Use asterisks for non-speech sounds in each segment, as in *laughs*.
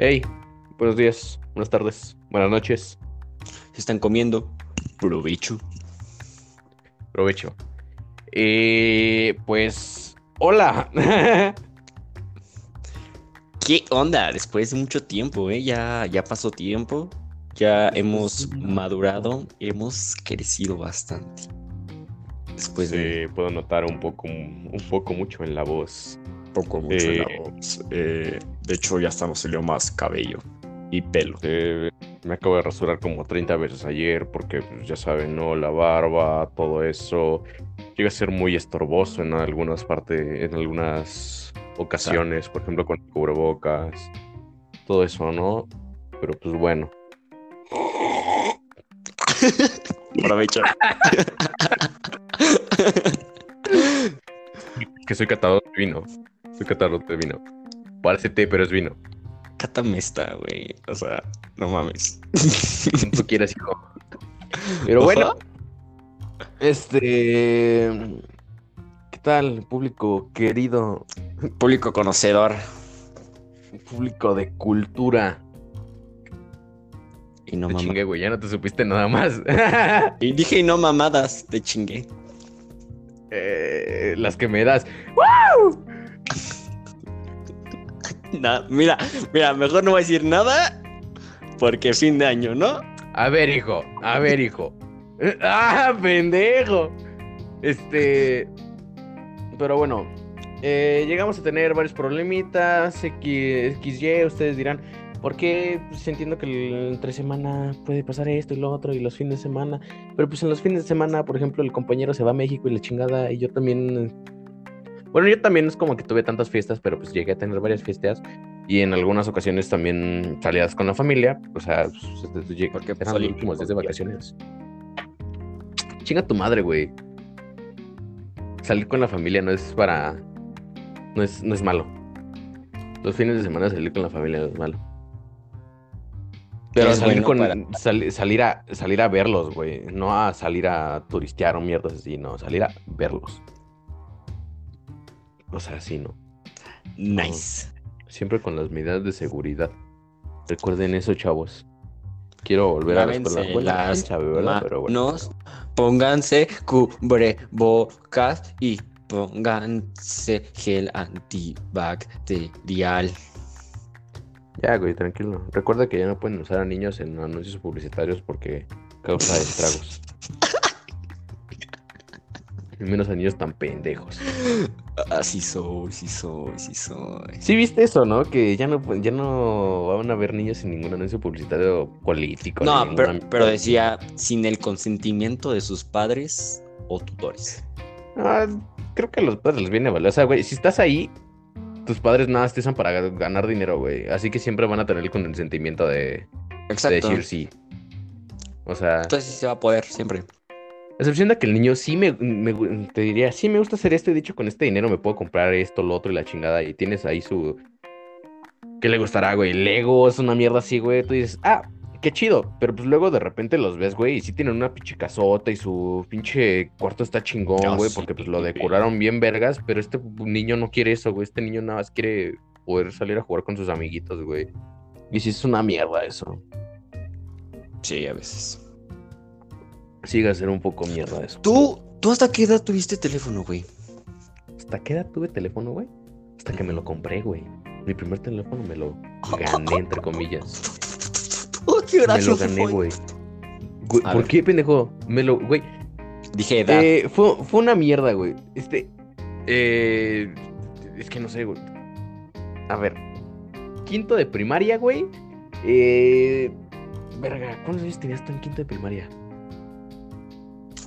Hey, buenos días, buenas tardes, buenas noches. Se están comiendo. Provecho. Provecho. Eh, pues, hola. *laughs* ¿Qué onda? Después de mucho tiempo, ¿eh? Ya, ya pasó tiempo. Ya hemos madurado, hemos crecido bastante. Después de Sí, puedo notar un poco, un poco mucho en la voz. Poco mucho en la eh, voz. Eh, de hecho, ya hasta nos salió más cabello y pelo. Eh, me acabo de rasurar como 30 veces ayer porque, pues, ya saben, ¿no? La barba, todo eso. Llega a ser muy estorboso en algunas partes, en algunas ocasiones, por ejemplo, con el cubrebocas. Todo eso, ¿no? Pero pues bueno. Provecho. *laughs* Que soy catador de vino. Soy catador de vino. Parece té, pero es vino. Cátame esta, güey. O sea, no mames. *laughs* Tú quieras, hijo. Pero bueno. Este. ¿Qué tal, público querido? Público conocedor. Público de cultura. Y no te chingué, güey. Ya no te supiste nada más. *laughs* Y dije, y no mamadas, te chingué. Eh, las que me das. *laughs* Na- mira, mira, mejor no voy a decir nada porque fin de año, ¿no? A ver, hijo. A ver, hijo. *laughs* ¡Ah, pendejo! Este. Pero bueno. eh, llegamos a tener varios problemitas. X, XY, ustedes dirán. ¿Por qué? Pues entiendo que entre semana puede pasar esto y lo otro y los fines de semana. Pero pues en los fines de semana, por ejemplo, el compañero se va a México y la chingada. Y yo también. Bueno, yo también es como que tuve tantas fiestas, pero pues llegué a tener varias fiestas. Y en algunas ocasiones también salidas con la familia. O sea, pues, llegué- Porque, pues, eran los últimos días de vacaciones. Chinga tu madre, güey. Salir con la familia no es para. No es, no es malo. Los fines de semana salir con la familia no es malo. Pero salir bueno con. sali- salir a salir a verlos, güey. No a salir a turistear o mierdas así, no. Salir a verlos. O sea, sí, ¿no? Nice. Siempre con las medidas de seguridad. Recuerden eso, chavos. Quiero volver a la escuela. Las ¿verdad? Pero bueno. pónganse cubrebocas y pónganse gel antibacterial. Ya, güey, tranquilo. Recuerda que ya no pueden usar a niños en anuncios publicitarios porque causa estragos. *laughs* Menos a niños tan pendejos. Así soy, sí soy, sí soy. Sí, viste eso, ¿no? Que ya no, ya no van a ver niños en ningún anuncio publicitario político. No, pero, decía sin el consentimiento de sus padres o tutores. Ah, creo que a los padres les viene valer. O sea, güey, si estás ahí, tus padres nada te usan para ga- ganar dinero, güey. Así que siempre van a tener el consentimiento de, de Exacto. decir sí. O sea. Entonces sí se va a poder siempre. Excepción de que el niño sí me, te diría, sí me gusta hacer esto, y dicho con este dinero me puedo comprar esto, lo otro y la chingada, y tienes ahí su... ¿Qué le gustará, güey? Lego, es una mierda así, güey. Tú dices, ah, qué chido, pero pues luego de repente los ves, güey, y sí tienen una pinche casota y su pinche cuarto está chingón, Ah, güey, sí, porque pues lo decoraron bien vergas, pero este niño no quiere eso, güey. Este niño nada más quiere poder salir a jugar con sus amiguitos, güey. Y sí es una mierda eso. Sí, a veces. Sigue a ser un poco mierda eso. ¿Tú, ¿Tú hasta qué edad tuviste teléfono, güey? ¿Hasta qué edad tuve teléfono, güey? Hasta que me lo compré, güey. Mi primer teléfono me lo gané, entre comillas. *laughs* Oh, qué Me lo gané, fue. güey. ¿Por ver. qué, pendejo? Me lo, güey. Dije edad. Eh, fue, fue una mierda, güey. Este. Eh, es que no sé, güey. A ver. Quinto de primaria, güey. Eh. Verga, ¿cuántos años tenías tú en quinto de primaria?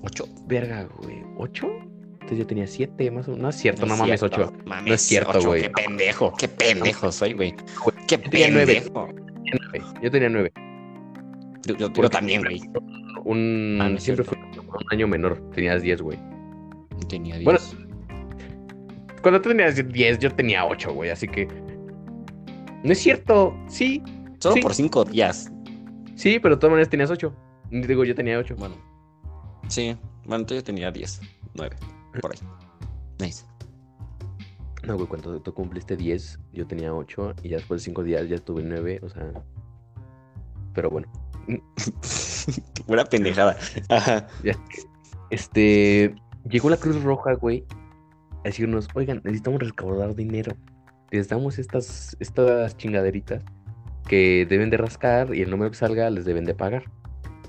Ocho. Verga, güey. ¿Ocho? Entonces yo tenía siete, más o menos. No es cierto, no, es mames, cierto, ocho. mames, No es cierto, ocho, güey. Qué pendejo, qué pendejo soy, güey. Qué yo pendejo. Tenía nueve. Yo tenía nueve. Yo, yo- yo Porque también, güey. Un. Ah, no siempre fue un año menor. Tenías diez, güey. Tenía diez. Bueno, cuando tú tenías 10, yo tenía 8, güey, así que. No es cierto, sí, Solo sí. por cinco días. sí, pero de todas maneras tenías 8. Digo, yo tenía 8. Bueno. Sí. Bueno, entonces yo tenía diez. Nueve. Por ahí. Nice. No, güey, cuando tú cumpliste 10, yo tenía 8 y ya después de 5 días ya tuve 9, o sea... Pero bueno. *laughs* Pura pendejada. Ajá. Ya. Este... Llegó la Cruz Roja, güey, a decirnos, oigan, necesitamos recaudar dinero. Les damos estas, estas chingaderitas que deben de rascar y el número que salga les deben de pagar.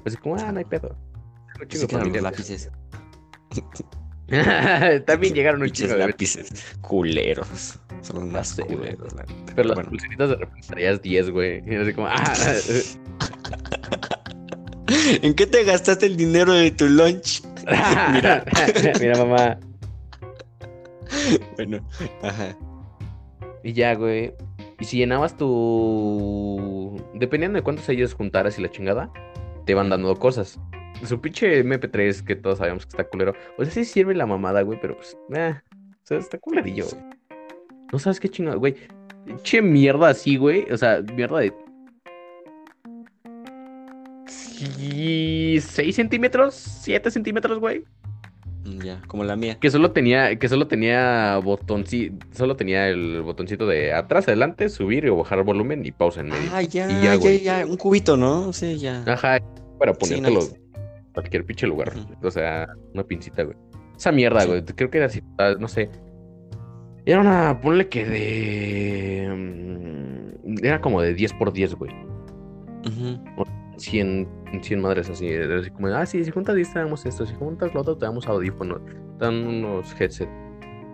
Pues como, ah, no hay pedo. De lápices. *laughs* También llegaron un chingo de lápices. Culeros. Son los más sé, culeros, la neta. Pero las bueno. pulseritas de repente traías 10, güey. Y así como, ah, *laughs* ¿En qué te gastaste el dinero de tu lunch? *laughs* mira, mira, mamá. Bueno, ajá. Y ya, güey. Y si llenabas tu. Dependiendo de cuántos ellos juntaras y la chingada, te van dando cosas. Su pinche MP3 que todos sabemos que está culero. O sea, sí sirve la mamada, güey, pero pues. Eh, o sea, está culerillo, güey. No sabes qué chingada, güey. Che mierda así, güey. O sea, mierda de. 6 centímetros, 7 centímetros, güey. Mm, Ya, como la mía. Que solo tenía, que solo tenía botoncito, solo tenía el botoncito de atrás, adelante, subir o bajar volumen y pausa en medio. Ah, ya, Y ya, ya, güey. ya, Un cubito, ¿no? Sí, ya. Ajá, para ponértelo en cualquier pinche lugar. O sea, una pincita, güey. Esa mierda, güey. Creo que era así, ah, no sé. Era una, ponle que de. mm, Era como de 10 por 10, güey. Ujú. 100, 100 madres así. Así como, ah, sí, si juntas 10 te damos esto. Si juntas lo otro te damos audífonos. Te dan unos headset.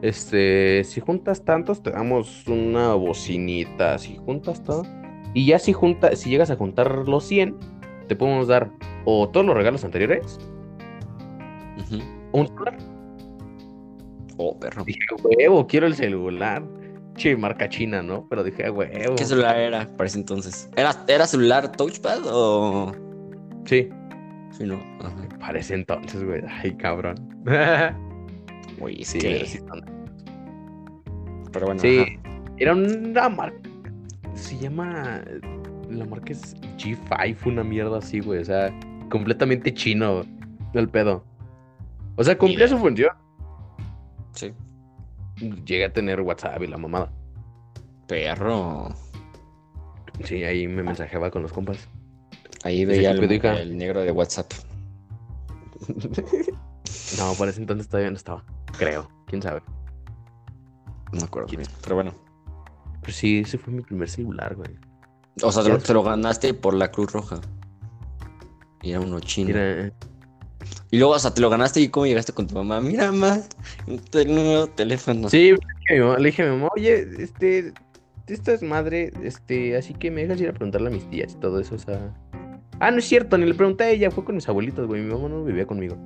Este, si juntas tantos te damos una bocinita. Si juntas todo. Y ya si junta, si llegas a juntar los 100, te podemos dar o todos los regalos anteriores o un celular. Oh, perro. Dije, huevo, quiero el celular. Che, marca china, ¿no? Pero dije, huevo. ¿Qué celular era para ese entonces? ¿Era, era celular touchpad o...? Sí, Sí, no. Ajá. parece entonces, güey. Ay, cabrón. *laughs* Uy, sí, pero sí son- Pero bueno, Sí, ajá. era una marca. Se llama. La marca es G5, una mierda así, güey. O sea, completamente chino el pedo. O sea, cumplía su función. Sí. Llegué a tener WhatsApp y la mamada. Perro. Sí, ahí me mensajeaba con los compas. Ahí veía el, el negro de WhatsApp. No, por ese entonces todavía no estaba. Creo, quién sabe. No me acuerdo. Pero bueno. Pero sí, ese fue mi primer celular, güey. O sea, te lo, te lo ganaste por la Cruz Roja. Y era uno chino. Mira, Y luego, o sea, te lo ganaste y cómo llegaste con tu mamá. Mira, mamá, el nuevo teléfono. sí, le dije a mi mamá- oye, este, esta es madre, este, así que me dejas ir a preguntarle a mis tías y todo eso, o sea. Ah, no es cierto, ni le pregunté a ella, fue con mis abuelitos, güey. Mi mamá no vivía conmigo.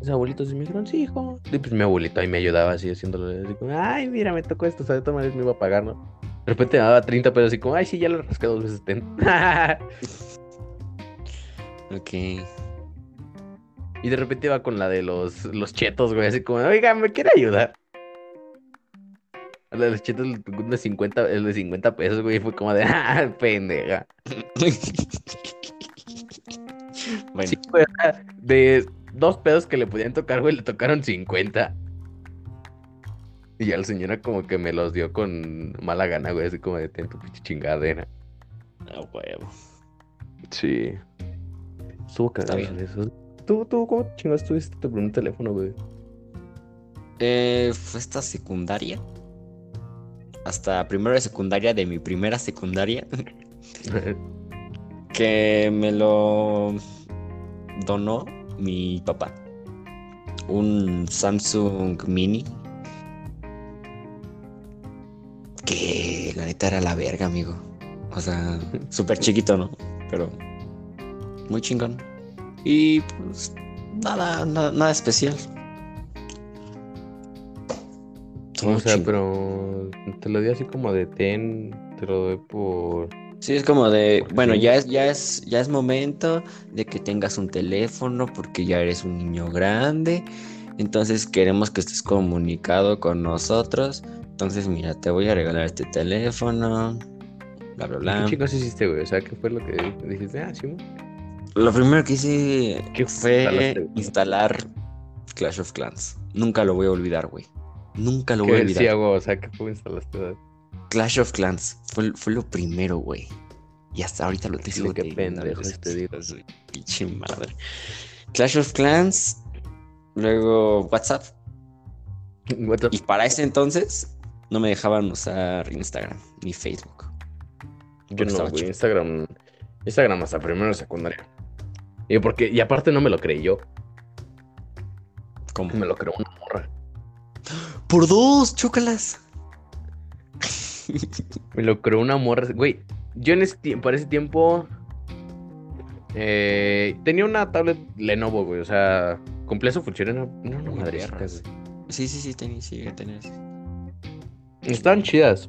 Mis abuelitos me dijeron, sí, hijo. Y pues mi abuelito ahí me ayudaba así haciéndolo. Así como, ay, mira, me tocó esto, o sea, de todas maneras me iba a pagar, ¿no? De repente me daba 30 pesos así como, ay, sí, ya lo rasqué dos veces. ten". *laughs* Ok. y de repente iba con la de los, los chetos, güey, así como, oiga, ¿me quiere ayudar? La de los chetos el de 50, el de 50 pesos, güey, fue como de, *laughs* ah, pendeja. *laughs* bueno, Sí, güey, de dos pedos que le podían tocar, güey, le tocaron 50. Y ya la señora como que me los dio con mala gana, güey, así como de ten tu pinche chingadera. a huevo. Sí. Estuvo cagado eso. ¿Tú, tú, cómo chingados tuviste tu primer teléfono, güey? Eh, fue esta secundaria. Hasta primero de secundaria de mi primera secundaria. *laughs* que me lo donó mi papá. Un Samsung Mini. Que la neta era la verga, amigo. O sea, *laughs* súper chiquito, ¿no? Pero muy chingón. Y pues nada, nada, nada especial. o sea, chingón. pero te lo di así como de ten, te lo doy por... Sí, es como de, bueno, ya es, ya es, ya es momento de que tengas un teléfono porque ya eres un niño grande. Entonces queremos que estés comunicado con nosotros. Entonces, mira, te voy a regalar este teléfono. Bla, bla, ¿Qué bla. chicos hiciste, güey? O sea, ¿qué fue lo que dijiste? Ah, sí. Lo primero que hice ¿Qué fue instalar Clash of Clans. Nunca lo voy a olvidar, güey. Nunca lo voy a ¿Qué olvidar. decía, güey? O sea, ¿qué juego instalaste? Clash of Clans fue, fue lo primero, güey. Y hasta ahorita lo tengo qué pendejo este digo. Pinche madre. Clash of Clans, luego WhatsApp. *laughs* What the- Y para ese entonces no me dejaban usar Instagram ni Facebook. Yo no, güey. chico. Instagram. Instagram hasta primero secundaria. Y porque, y aparte no me lo creí yo. ¿Cómo? Me lo creó una morra. Por dos, chócalas. Me lo creó una morra. Güey, yo en ese tiempo, para ese tiempo. eh, tenía una tablet Lenovo, güey. O sea, cumplía su función. Era una, perras. güey. Sí, sí, sí, tenía, sí, tenía. Estaban chidas.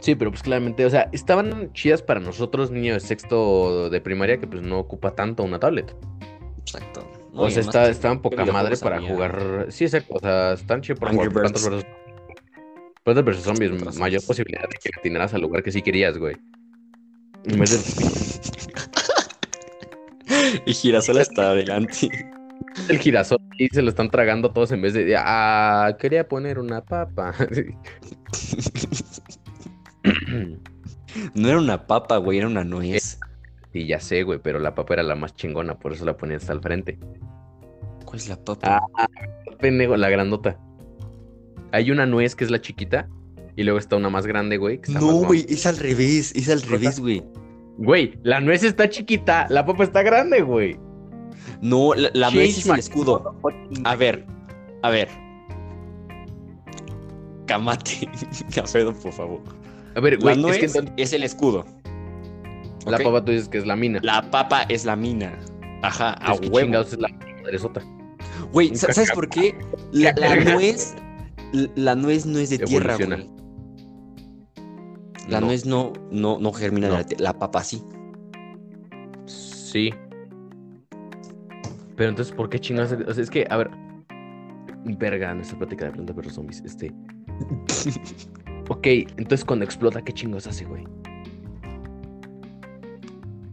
Sí, pero pues claramente, o sea, estaban chidas para nosotros, niños de sexto de primaria, que pues no ocupa tanto una tablet. Exacto. No, O sea, está, estaban poca madre para jugar. Sí, exacto. O sea, están chidos para jugar Birds. vs. Plantas vs. Zombies. Mayor posibilidad de que atinaras al lugar que sí querías, güey. En vez de *laughs* y girasol hasta adelante. El girasol y se lo están tragando todos en vez de. Ah, quería poner una papa. No era una papa, güey, era una nuez. *laughs* Sí, ya sé, güey, pero la papa era la más chingona, por eso la ponías hasta al frente. ¿Cuál es la papa? Ah, pendejo, la grandota. Hay una nuez que es la chiquita y luego está una más grande, güey. no, güey, es al revés, es al revés, güey. Güey, la nuez está chiquita, la papa está grande, güey. No, la, la nuez Change es el escudo. A ver, a ver. Camate. Cafedo, *laughs* por favor. A ver, La güey, nuez es que es, el escudo. la papa tú dices que es la mina. La papa es la mina. Ajá, a Es que huevo. es la madresota. Güey, Un ¿sa- ¿sabes por qué? La, *laughs* nuez. La nuez no es de tierra, güey. La No. nuez no, no, no germina de la tierra. La papa sí. Sí. Pero entonces, ¿por qué chingados? O sea, es que, a ver. Verga, nuestra plática de planta perros zombies. Este. ok, entonces cuando explota, ¿qué chingos hace, güey?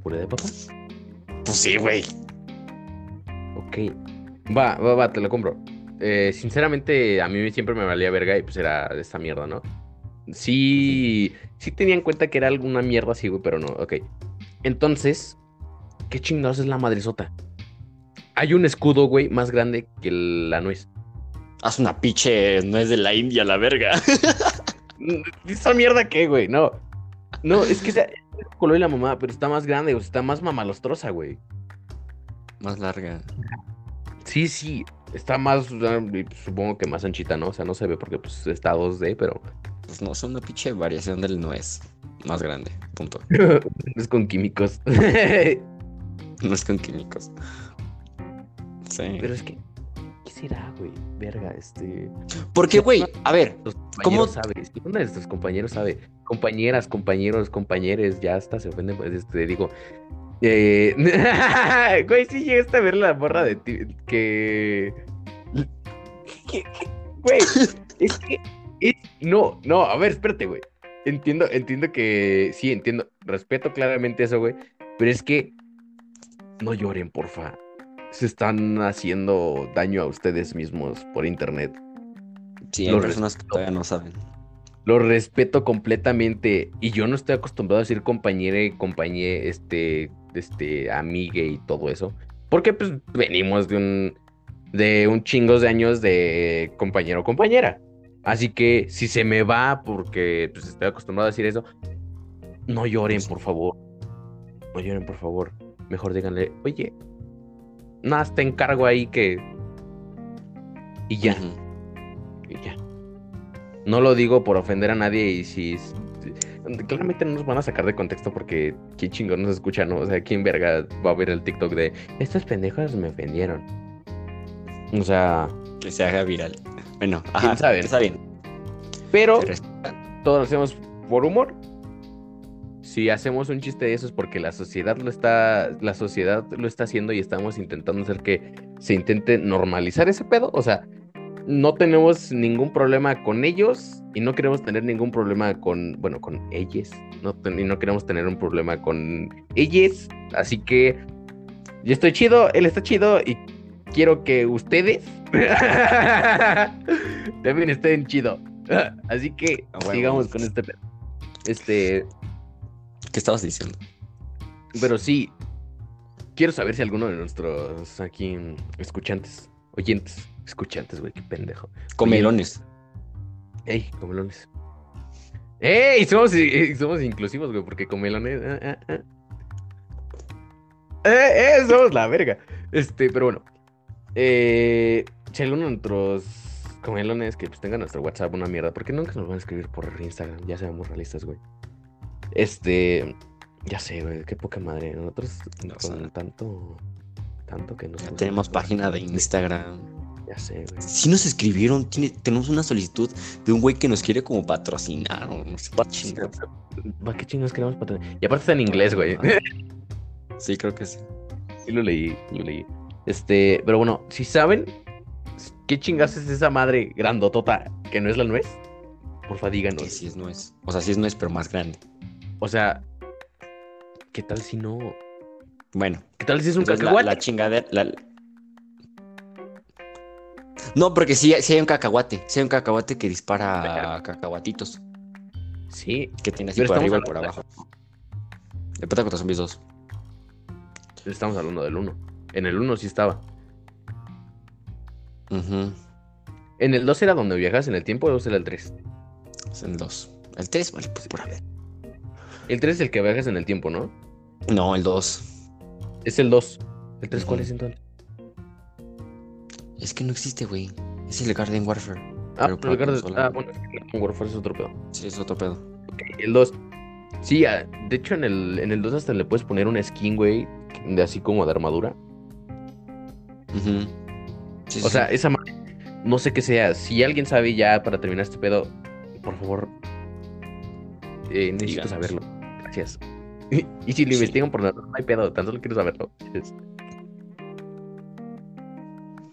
¿Puré de papa? Pues sí, güey. Ok. Va, va, va, te lo compro. Eh, sinceramente, a mí siempre me valía verga y pues era de esta mierda, ¿no? Sí, sí tenía en cuenta que era alguna mierda así, güey, pero no, ok. Entonces, ¿qué chingados es la madresota? Hay un escudo, güey, más grande que la nuez. Haz una pinche nuez de la India, la verga. *laughs* ¿Esa mierda qué, güey? No. No, es que color y la mamá, pero está más grande, o sea, está más mamalostrosa, güey. Más larga. Sí, sí, está más, supongo que más anchita, ¿no? O sea, no se ve porque pues está 2D, pero Pues no, es una pinche variación del nuez. Más grande. Punto. es con químicos. No es con químicos. *laughs* Pero es que, ¿qué será, güey? Verga, este... Porque, güey, a ver. ¿Cómo? compañeros sabe, si uno de nuestros compañeros sabe, compañeras, compañeros, compañeres, ya hasta se ofenden, pues, este, digo, eh, *laughs* güey, sí llegaste a ver la morra de ti, que- güey, es que, es, no, no, a ver, espérate, güey, entiendo, entiendo que, sí, entiendo, respeto claramente eso, güey, pero es que, no lloren, porfa, se están haciendo daño a ustedes mismos por internet. Sí, hay personas que todavía no saben. Lo respeto completamente. Y yo no estoy acostumbrado a decir compañere, compañe, este, este, amigue y todo eso. Porque pues venimos de un, de un chingos de años de compañero o compañera. Así que si se me va porque pues estoy acostumbrado a decir eso, no lloren, por favor. No lloren, por favor. Mejor díganle, oye, nada, te encargo ahí que... Y ya. Y ya. No lo digo por ofender a nadie y si... Claramente no nos van a sacar de contexto porque quién chingón nos escucha, ¿no? O sea, quién verga va a ver el TikTok de estos pendejos me ofendieron. O sea, Que se haga viral. Bueno, ajá? Está bien. pero todos lo hacemos por humor. Si hacemos un chiste de eso es porque la sociedad lo está, la sociedad lo está haciendo y estamos intentando hacer que se intente normalizar ese pedo. O sea, no tenemos ningún problema con ellos y no queremos tener ningún problema con, bueno, con. No, ten- y no queremos tener un problema con ellos. Así que yo estoy chido, él está chido y quiero que ustedes *laughs* También está en chido. *laughs* Así que sigamos con este pedo. Este, ¿Qué estabas diciendo? pero sí, quiero saber si alguno de nuestros aquí escuchantes, oyentes, escuchantes, güey, qué pendejo. Comelones. Ey, comelones. ¡Ey! Somos, eh, somos inclusivos, güey, porque comelones. ah, ah, ah. ¡Eh, eh! Somos la verga. Este, pero bueno. Eh, si alguno de nuestros comelones que pues tengan nuestro WhatsApp, una mierda, porque nunca nos van a escribir por Instagram, ya seamos realistas, güey. Este, ya sé, güey, qué poca madre. Nosotros No con sé. tanto, tanto que nos. Ya tenemos página de Instagram. Ya sé, güey. Sí nos escribieron, tiene- tenemos una solicitud de un güey que nos quiere como patrocinar o no sé. ¿Para qué chingados queremos patrocinar? Y aparte está en inglés, güey. *laughs* Sí, creo que sí. Sí lo leí, lo leí. Este, pero bueno, si saben qué chingas es esa madre grandotota que no es la nuez, porfa Que díganos. sí es nuez. O sea, sí es nuez, pero más grande. O sea, ¿qué tal si no? Bueno, ¿Qué tal si es un entonces la, cacahuate? la chingadera. la- No, porque sí, sí hay un cacahuate. Sí hay un cacahuate que dispara cacahuatitos. Sí, Que tiene así Pero por arriba y por abajo. De Pata contra Zombies 2. estamos hablando del 1. En el 1 sí estaba. Ujú. En el 2 era donde viajas en el tiempo, o era el 3. Es el 2. El 3, vale, pues por ver. El 3 es el que viajas en el tiempo, ¿no? No, el 2. Es el 2. ¿El 3 cuál es entonces? Es que no existe, güey. Es el Garden Warfare. Ah, Pero pero el Garden- ah, bueno, el Garden Warfare es otro pedo. Sí, es otro pedo. Ok, El 2. Sí, ah, de hecho en el, en el 2 hasta le puedes poner una skin, güey, de así como de armadura. Ujú. Sí, O sí, sea, esa madre, no sé qué sea. Si alguien sabe ya para terminar este pedo, por favor, eh, necesito Díganos. saberlo. Gracias. Y, y si lo Sí. investigan por nada, no hay pedo, tan solo quiero saberlo.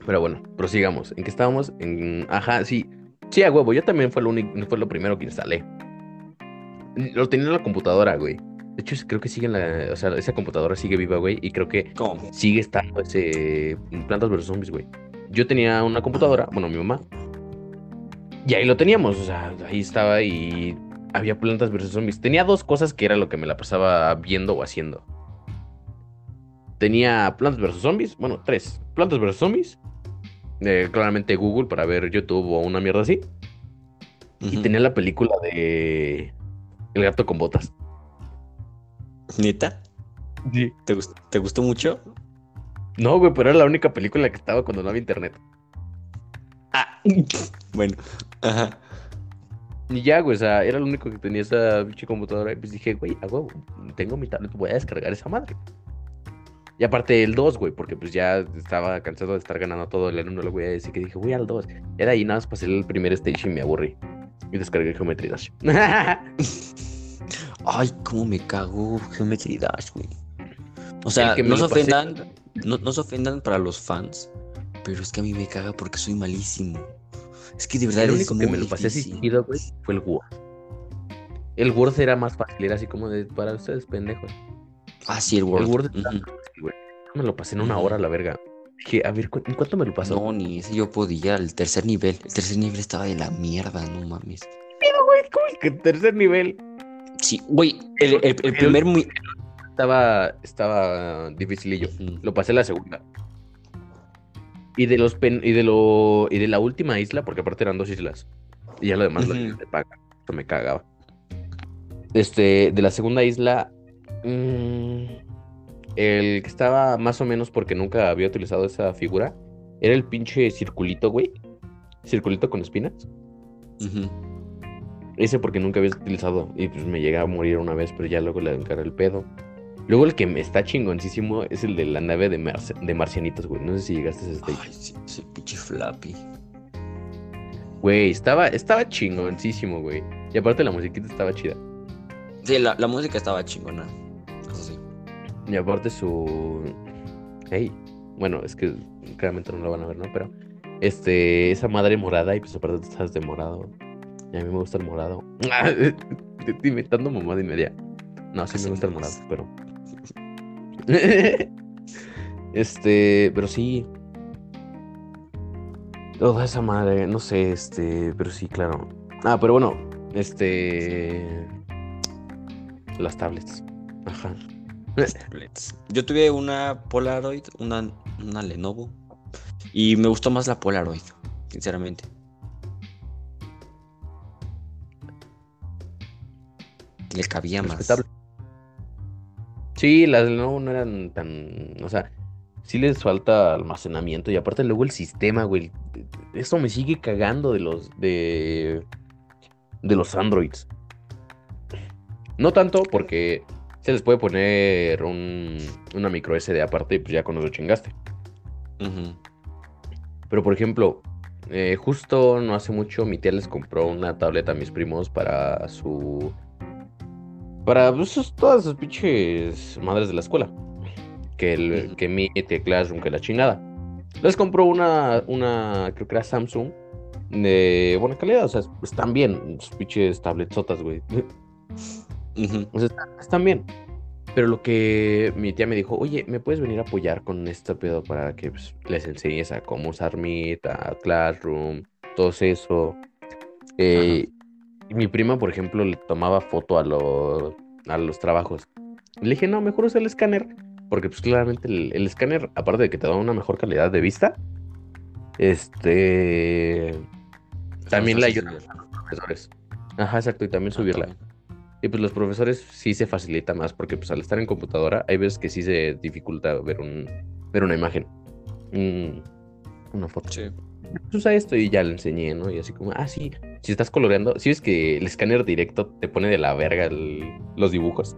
Pero bueno, prosigamos. ¿En qué estábamos? En... Ajá, sí. Sí, a huevo, yo también fue lo, fue lo primero que instalé. Lo tenía en la computadora, güey. De hecho, creo que sigue en la... O sea, esa computadora sigue viva, güey, y creo que ¿Cómo? sigue estando ese Plantas vs Zombies, güey. Yo tenía una computadora, bueno, mi mamá. Y ahí lo teníamos, o sea, ahí estaba y había Plantas vs Zombies. Tenía dos cosas que era lo que me la pasaba viendo o haciendo. Tenía Plantas vs Zombies, bueno, tres. Plantas vs Zombies. eh, claramente Google para ver YouTube o una mierda así. Y tenía la película de El gato con botas. ¿Neta? Sí. ¿Te, ¿Te gustó mucho? No, güey, pero era la única película que estaba cuando no había internet. Ah. *laughs* bueno. Ajá. Y ya, güey, o sea, era lo único que tenía esa pinche computadora. Y pues dije, güey, a huevo, tengo mi tablet, voy a descargar esa madre. Y aparte el 2, güey, porque pues ya estaba cansado de estar ganando todo el 1, lo voy a decir que dije, voy al 2. Era ahí nada más pasé el primer stage y me aburrí. Y descargué Geometry Dash. *laughs* Ay, cómo me cago Geometry Dash, güey. O sea, no se ofendan, no, no se ofendan para los fans, pero es que a mí me caga porque soy malísimo. Es que de verdad el es único que me lo pasé chido, güey, fue el Word. El Word era más fácil, era así como de para ustedes, pendejos. Ah, sí, el Word. El Word güey. Me lo pasé en una hora, la verga. Dije, a ver, ¿cu- ¿en cuánto me lo pasó? No, ni ese yo podía, el tercer nivel. El tercer nivel estaba de la mierda, no mames. güey, ¿cómo es que tercer nivel? Sí, güey, el, el- el primer muy... Estaba, estaba dificilillo. Lo pasé la segunda. Y de los pen- y de lo y de la última isla, porque aparte eran dos islas. Y ya lo demás lo Ujú. te paga. Eso me cagaba. Este, de la segunda isla. mm, el que estaba más o menos porque nunca había utilizado esa figura. Era el pinche circulito, güey. Circulito con espinas. Ese porque nunca había utilizado. Y pues me llegué a morir una vez, pero ya luego le encaré el pedo. Luego el que me está chingoncísimo es el de la nave de, marci- de marcianitos, güey. No sé si llegaste a ese stage. Ay, sí, ese pinche Flappy. Güey, estaba, estaba chingoncísimo, güey. Y aparte la musiquita estaba chida. Sí, la, la música estaba chingona. Sí. Y aparte su... Hey, bueno, es que claramente no lo van a ver, ¿no? Pero, este, esa madre morada y pues aparte tú estás de morado. Y a mí me gusta el morado. Te *laughs* estoy inventando mamada y media. No, sí me gusta el morado, pero... *laughs* este, pero sí. Toda esa madre, no sé, este, pero sí, claro. Ah, pero bueno, este. Las tablets. Ajá. Tablets. Yo tuve una Polaroid, una, una Lenovo. Y me gustó más la Polaroid, sinceramente. Le cabía más. Sí, las no, no eran tan. O sea, sí les falta almacenamiento. Y aparte, luego el sistema, güey. Eso me sigue cagando de los. de. de los Androids. No tanto porque se les puede poner un, una micro SD aparte y pues ya con eso chingaste. Pero por ejemplo, eh, justo no hace mucho mi tía les compró una tableta a mis primos para su... Para pues, todas sus pinches madres de la escuela. Que, el, que Meet, que Classroom, que la chingada. Les compró una, una, creo que era Samsung, de buena calidad. O sea, están bien, sus pinches tabletzotas, güey. Ujú. O sea, están, bien. Pero lo que mi tía me dijo, oye, ¿me puedes venir a apoyar con este pedo para que pues, les enseñes a cómo usar Meet, a Classroom, todo eso? Eh, mi prima, por ejemplo, le tomaba foto a, lo- a los trabajos. Le dije, no, mejor usa el escáner, porque pues claramente el, el escáner, aparte de que te da una mejor calidad de vista, este... También le ayuda a los profesores. Ajá, exacto, y también subirla. Y pues los profesores sí se facilita más porque pues al estar en computadora hay veces que sí se dificulta ver un ver una imagen. un- una foto. Sí. Pues, Usa esto y ya le enseñé, ¿no? Y así como, ah, sí, si estás coloreando, si ves que el escáner directo te pone de la verga el- los dibujos.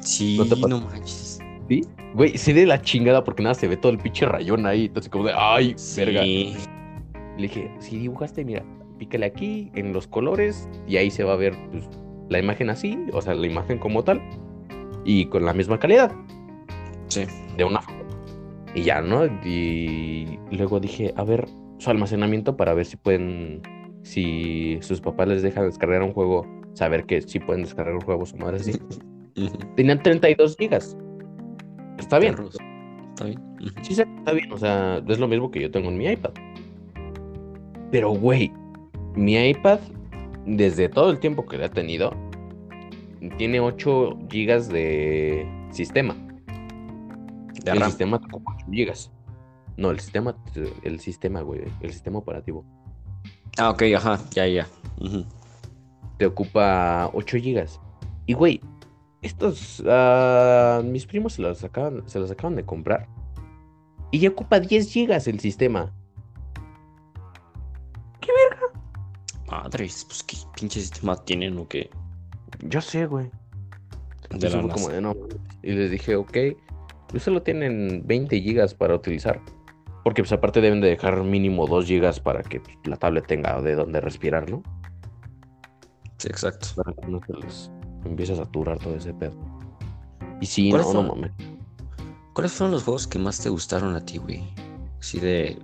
Sí, ¿No no manches. ¿Sí? Güey, sí de la chingada porque nada se ve todo el pinche rayón ahí. Entonces como de, ay, verga. Sí. Le dije, si dibujaste, mira, pícale aquí en los colores y ahí se va a ver pues, la imagen así, o sea, la imagen como tal, y con la misma calidad Sí. de una foto. Y ya, ¿no? Y luego dije, a ver, su almacenamiento para ver si pueden, si sus papás les dejan descargar un juego, saber que sí pueden descargar un juego, su madre. *laughs* Ujú. Tenían 32 gigas. Está bien. Está bien. Sí, está bien, o sea, es lo mismo que yo tengo en mi iPad. Pero, güey, mi iPad, desde todo el tiempo que lo he tenido, tiene 8 gigas de sistema. De el RAM. sistema te ocupa 8 gigas. No, el sistema, el sistema, güey, el sistema operativo. Ah, ok, ajá. Ya, ya. Te ocupa 8 gigas. Y, güey, estos, ah, mis primos se los, acaban, se los acaban de comprar. Y ya ocupa 10 gigas el sistema. Madres, pues qué pinche sistema tienen o qué. Yo sé, güey. De la como de no. Y les dije, ok, pues solo tienen 20 gigas para utilizar. Porque pues aparte deben de dejar mínimo 2 gigas para que pues, la tablet tenga de dónde respirar, ¿no? Sí, exacto. Para que no se les empiece a saturar todo ese pedo. Y sí, ¿Cuáles no, no son? mames. ¿Cuáles fueron los juegos que más te gustaron a ti, güey? Así de.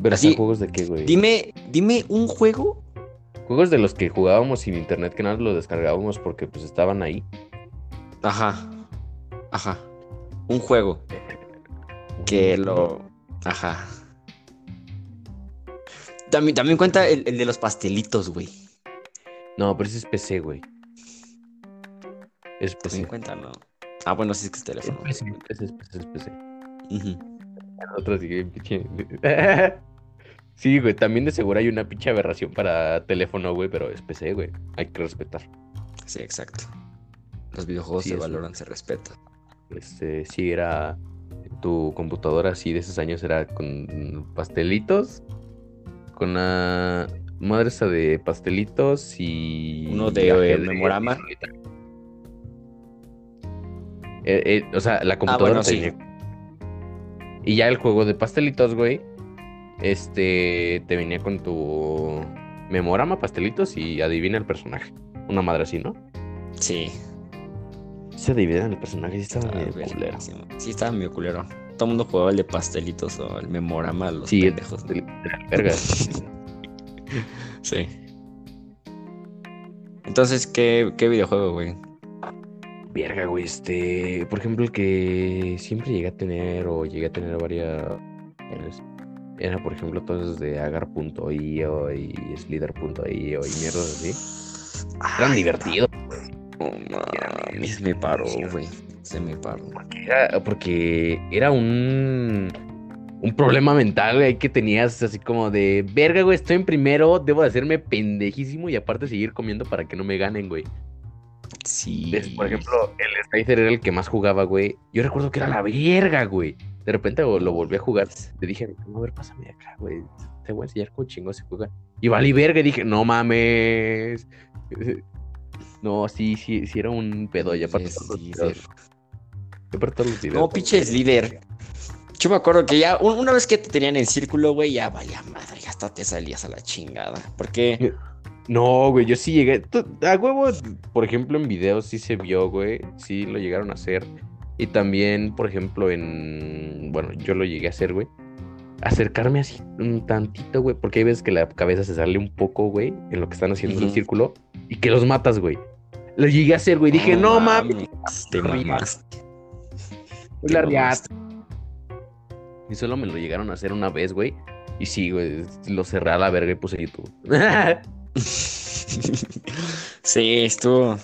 Pero Así- juegos de qué, güey. Dime, dime un juego. Juegos de los que jugábamos sin internet, que nada los descargábamos porque pues estaban ahí. Ajá. Ajá. Un juego que lo. Ajá. También, también cuenta el, el de los pastelitos, güey. No, pero ese es PC, güey. Es También PC. cuenta, ¿no? Ah, bueno, sí es que es Es teléfono. PC, es PC, es PC, es PC. Sí güey, también de seguro hay una pinche aberración para teléfono, güey, pero es PC, güey. Hay que respetar. Sí, exacto. Los videojuegos Sí, se valoran, se respetan. Este, sí era tu computadora así de esos años era con pastelitos, con la madre esa de pastelitos y Uno de, eh, memorama. Eh, eh, o sea, la bueno, computadora sí. Y ya el juego de pastelitos, güey, este te venía con tu memorama, pastelitos y adivina el personaje. Una madre así, ¿no? Sí. Se adivinan el personaje, sí estaba medio culero. Sí, estaba medio culero. Todo el mundo jugaba el de pastelitos o el memorama, los Sí, pendejos. de la verga. *laughs* Sí. Entonces, ¿qué, qué videojuego, güey? Verga, güey, este, por ejemplo, el que siempre llegué a tener o llegué a tener varias, era, por ejemplo, todos de agar.io y slither.io y mierdas así. Eran divertidos. No mames, se me paró, güey. Se me paró. Era, porque era un, un problema mental, güey, que tenías así como de, verga, güey, estoy en primero, debo de hacerme pendejísimo y aparte seguir comiendo para que no me ganen, güey. Sí. Por ejemplo, el Scyther era el que más jugaba, güey. Yo recuerdo que era la verga, güey. De repente lo volví a jugar. Le dije, a ver, pásame de acá, güey. Te voy a enseñar cómo chingo se juega. Y valí verga y dije, no mames. No, sí, sí, sí era un pedo. Y aparte todos los Slither. videos. y aparte todos los videos. No, pinches líder. Yo me acuerdo que ya, un- una vez que te tenían en círculo, güey, ya vaya madre, ya hasta te salías a la chingada. Porque, No, güey, yo sí llegué. A huevo, por ejemplo, en videos sí se vio, güey. Sí lo llegaron a hacer. Y también, por ejemplo, en. Bueno, yo lo llegué a hacer, güey. Acercarme así un tantito, güey. Porque hay veces que la cabeza se sale un poco, güey. En lo que están haciendo el Ujú. círculo. Y que los matas, güey. Lo llegué a hacer, güey. Dije, no mames. Te mamaste. la te riata". Y solo me lo llegaron a hacer una vez, güey. Y sí, güey. Lo cerré a la verga y puse YouTube. *laughs* sí, estuvo.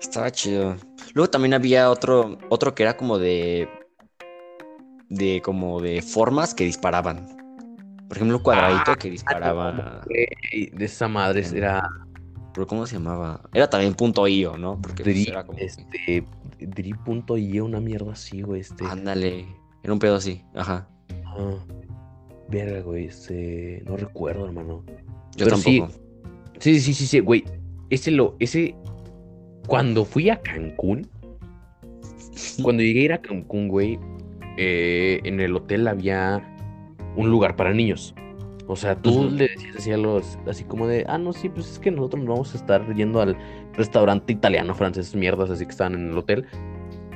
Estaba chido. Luego también había otro, otro que era como de. De como de formas que disparaban. Por ejemplo, un cuadradito que disparaba. De esa madre era. ¿Pero cómo se llamaba? Era también punto .io, ¿no? Porque pues, Dri, era como... este, Dri.io, una mierda así, güey, este. Ándale. Era un pedo así. Ajá. ah, verga, güey, este, no recuerdo, hermano. Yo Pero sí. tampoco. Sí, sí, sí, sí, güey. Ese lo, ese, cuando fui a Cancún, *laughs* cuando llegué a ir a Cancún, güey, eh, en el hotel había un lugar para niños. O sea, tú le decías así a los, así como de, ah, no, sí, pues es que nosotros nos vamos a estar yendo al restaurante italiano, francés, mierdas, así que estaban en el hotel.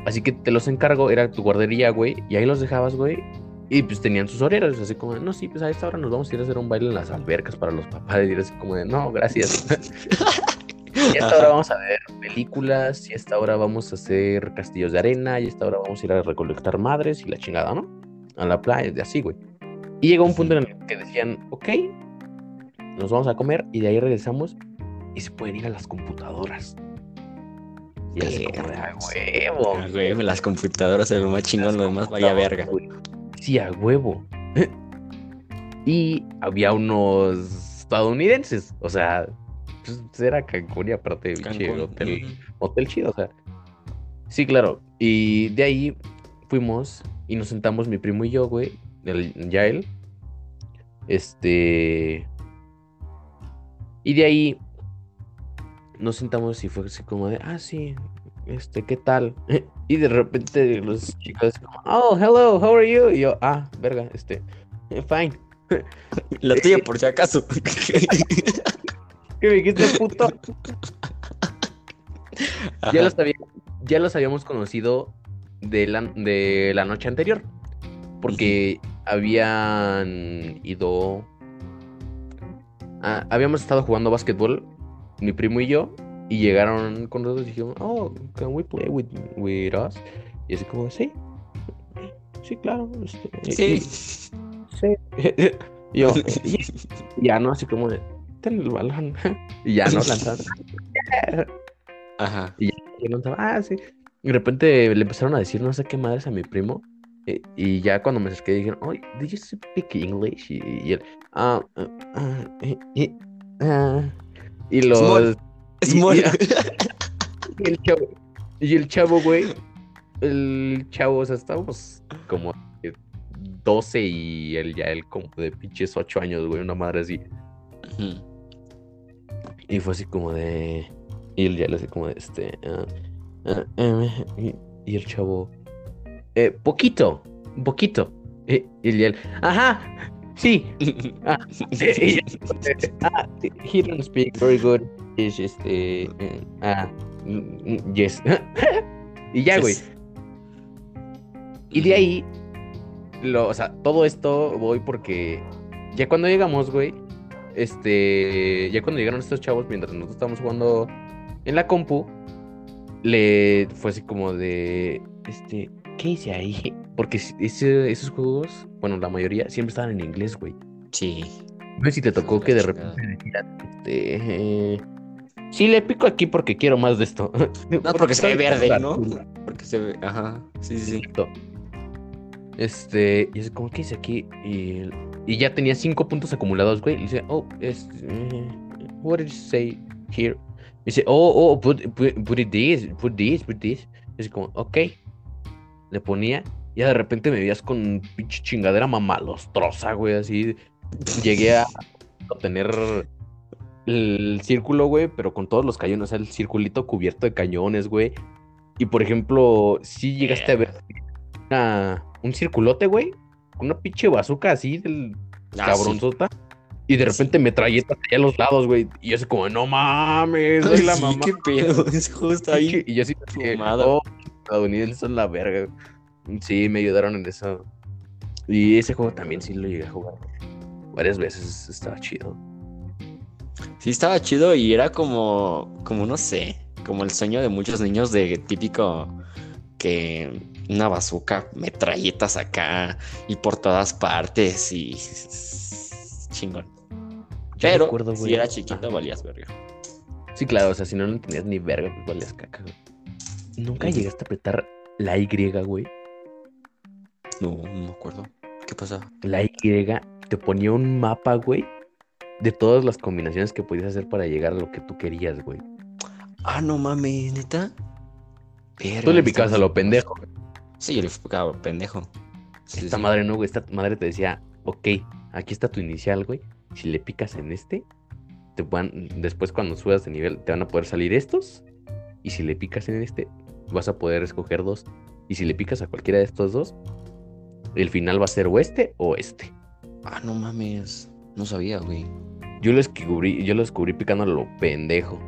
Así que te los encargo, era tu guardería, güey, y ahí los dejabas, güey. Y pues tenían sus horarios, así como de, no, sí, pues a esta hora nos vamos a ir a hacer un baile en las albercas para los papás. Y era así como de, no, gracias. *laughs* y a esta hora vamos a ver películas, y a esta hora vamos a hacer castillos de arena, y a esta hora vamos a ir a recolectar madres y la chingada, ¿no? A la playa, así, güey. Y llegó un punto en el que decían, ok, nos vamos a comer, y de ahí regresamos, y se pueden ir a las computadoras. Y así como de, "A huevo. Las computadoras es lo más chingón, lo demás vaya verga. Sí, a huevo. y había unos estadounidenses. O sea, pues era Cancún y aparte Cancún. hotel, hotel chido. O sea, sí, claro. Y de ahí fuimos y nos sentamos mi primo y yo, güey. El Yael. Este. Y de ahí nos sentamos y fue así como de, ah, sí, este, ¿qué tal? *laughs* Y de repente los chicos oh, hello, how are you? Y yo, ah, verga, este, "Eh, *laughs* fine. *laughs* La tuya por si acaso. ¿Qué me dijiste, puto? ya, los había- ya los habíamos conocido de la, de la noche anterior. Porque habían ido. ah, habíamos estado jugando básquetbol, mi primo y yo, y llegaron con nosotros y dijeron, oh, can we play with, with us? Y así como, sí, sí, claro. este, y- Sí. y- *laughs* sí. Y yo, y- y ya no, así como de, ten el balón. *laughs* y ya no lanzaron. Ajá. Y yo lanzaba, ah, sí. Y de repente le empezaron a decir no sé qué madres a mi primo. Eh, y ya cuando me acerqué dijeron, oh, did you speak English? Y, y él, ah, ah, ah, eh, eh, ah". y los... Small. y- Small. y- *laughs* y el chavo, y el chavo, güey, el chavo, o sea, estábamos como de 12 y él ya, él como de pinches 8 años, güey, una madre así. Y fue así como de. Y él ya le hace como de este. ah, ah, y, y el chavo. Eh, poquito, un poquito. Eh, y él, ajá, sí. *laughs* Ah, eh, ah, he don't speak very good. Es este. eh, ah, mm, mm, yes. *laughs* y ya, güey. Y de ahí, lo, o sea, todo esto voy porque ya cuando llegamos, güey, este, ya cuando llegaron estos chavos, mientras nosotros estábamos jugando en la compu, le fue así como de, este, ¿qué hice ahí? *laughs* porque ese- esos juegos, bueno, la mayoría siempre estaban en inglés, güey. Sí. No sé si te tocó que de repente este, eh, sí, le pico aquí porque quiero más de esto. *laughs* No, porque se ve verde. ¿no? Porque se ve, ajá, sí, sí. Exacto. Este, y es como que dice aquí, y, y ya tenía cinco puntos acumulados, güey. Y dice, oh, es, eh, what did you say here? Y dice, oh, oh, put, put, put it this, put this, put this. Y es como, ok. Le ponía, y ya de repente me veías con pinche chingadera mamalostrosa, güey, así. Llegué a tener el círculo, güey, pero con todos los cañones, o sea, el circulito cubierto de cañones, güey. Y por ejemplo, si llegaste a ver una- un circulote, güey, con una pinche bazooka así del Ah, sí. cabronzota. Y de repente metralletas allá a los lados, güey. Y yo así como, no mames, soy la Sí, mamá. qué pedo, es justo ahí. Y yo así, que, fumado. oh, estadounidenses son la verga. Sí, me ayudaron en eso. Y ese juego también sí lo llegué a jugar varias veces. Estaba chido. Sí, estaba chido y era como, como no sé, como el sueño de muchos niños de típico que una bazooka, metralletas acá y por todas partes y chingón. Yo Pero recuerdo, si era chiquito Ajá. valías verga. Sí, claro, o sea, si no lo entendías ni verga, pues valías caca, güey. Nunca llegaste a apretar la Y, güey. No, no me acuerdo. ¿Qué pasaba? La Y te ponía un mapa, güey, de todas las combinaciones que podías hacer para llegar a lo que tú querías, güey. Ah, no mames, neta. Verga, Tú le estamos- picabas a lo pendejo. Sí, yo le picaba a lo pendejo. Sí, Esta sí. madre no, güey. Esta madre te decía, ok, aquí está tu inicial, güey. Si le picas en este, te van, después cuando subas de nivel, te van a poder salir estos. Y si le picas en este, vas a poder escoger dos. Y si le picas a cualquiera de estos dos, el final va a ser o este o este. Ah, no mames. No sabía, güey. Yo lo descubrí, yo lo descubrí picando a lo pendejo.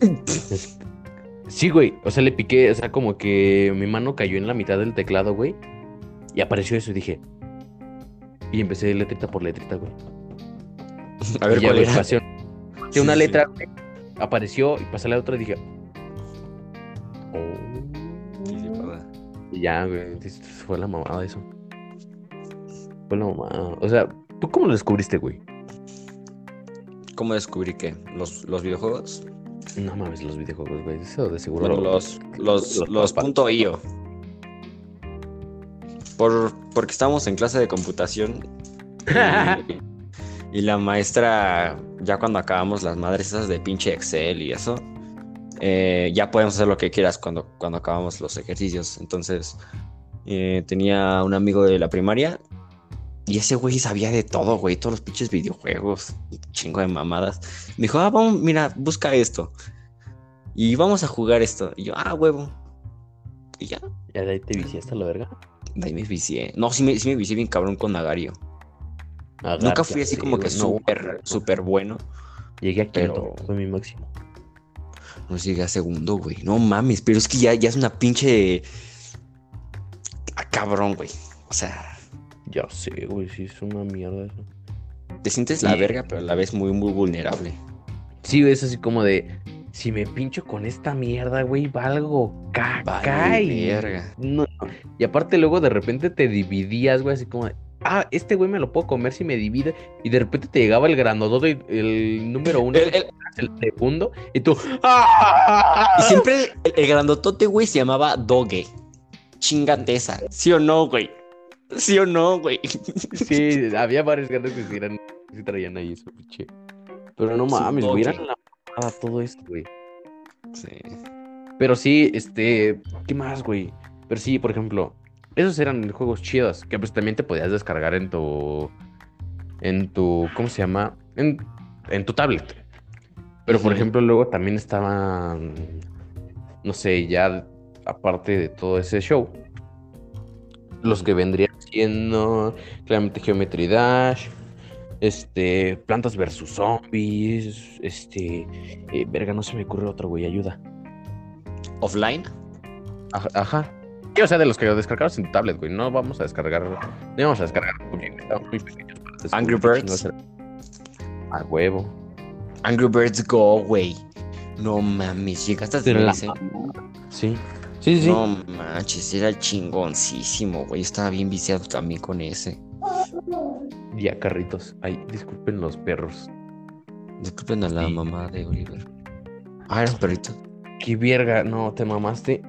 *laughs* Sí, güey. O sea, le piqué, o sea, como que mi mano cayó en la mitad del teclado, güey. Y apareció eso y dije. Y empecé letrita por letrita, güey. A ver Y cuál era. pasé *laughs* Sí, una sí. letra, apareció y pasé la otra y dije. "Oh". Sí, sí, pasa. Y ya, güey. sí, Fue la mamada eso. Fue la mamada. O sea, ¿tú cómo lo descubriste, güey? ¿Cómo descubrí que los, los videojuegos? No mames, los videojuegos, güey. Eso de seguro. Bueno, los, los, los los punto .io. Por, porque estábamos en clase de computación y, *laughs* y la maestra, ya cuando acabamos las madres esas de pinche Excel y eso, eh, ya podemos hacer lo que quieras cuando, cuando acabamos los ejercicios. Entonces, eh, tenía un amigo de la primaria y ese güey sabía de todo, güey, todos los pinches videojuegos, un chingo de mamadas. Me dijo, ah, vamos, mira, busca esto. Y vamos a jugar esto. Y yo, ah, huevo. Y ya, Ya de ahí te viciaste a la verga. de ahí me vicié. No, sí me, sí me vicié bien cabrón con Nagario. Agar, Nunca fui así como que no, súper, súper bueno. Llegué a quinto, pero- fue mi máximo. No llegué a segundo, güey. No mames, pero es que ya, ya es una pinche. Ah, cabrón, güey. O sea, Ya sé, güey, sí es una mierda eso. te sientes la verga, pero a la vez muy, muy vulnerable. Sí, güey, es así como de. Si me pincho con esta mierda, güey, valgo caca. Vale, y... verga. No. Y aparte, luego de repente te dividías, güey, así como de. Ah, este güey me lo puedo comer si me divide. Y de repente te llegaba el grandodote, el número uno, El- el- el segundo, y tú. ¡Ah! *laughs* y siempre el, el grandotote, güey, se llamaba Doge. Chingate esa. ¿Sí o no, güey? ¿Sí o no, güey? *laughs* Sí, había varios gatos que eran, sí traían ahí su pinche. Pero no mames, güey, la mamada todo esto, güey. Sí. Pero sí, este, ¿qué más, güey? Pero sí, por ejemplo, esos eran juegos chidos, que pues también te podías descargar en tu, en tu, ¿cómo se llama? En, en tu tablet. Pero por ejemplo, luego también estaban, no sé, ya aparte de todo ese show, los que vendrían siendo claramente Geometry Dash, este, Plantas versus Zombies, este, eh, verga, no se me ocurre otro, güey, ayuda. ¿Offline? Ajá. ajá. Sí, o sea, de los que descargabas en tu tablet, güey. No vamos a descargar. No vamos a descargar. Estamos muy pequeños. para Angry Birds. A huevo. Angry Birds Go, güey. No mames, llegaste a tener la- ese. Sí. Sí, sí, sí. No manches, era chingoncísimo, güey. Estaba bien viciado también con ese. Ya, carritos. Ay, disculpen los perros. Disculpen a la Sí. mamá de Oliver. Ah, era un perrito. Qué verga, no, te mamaste.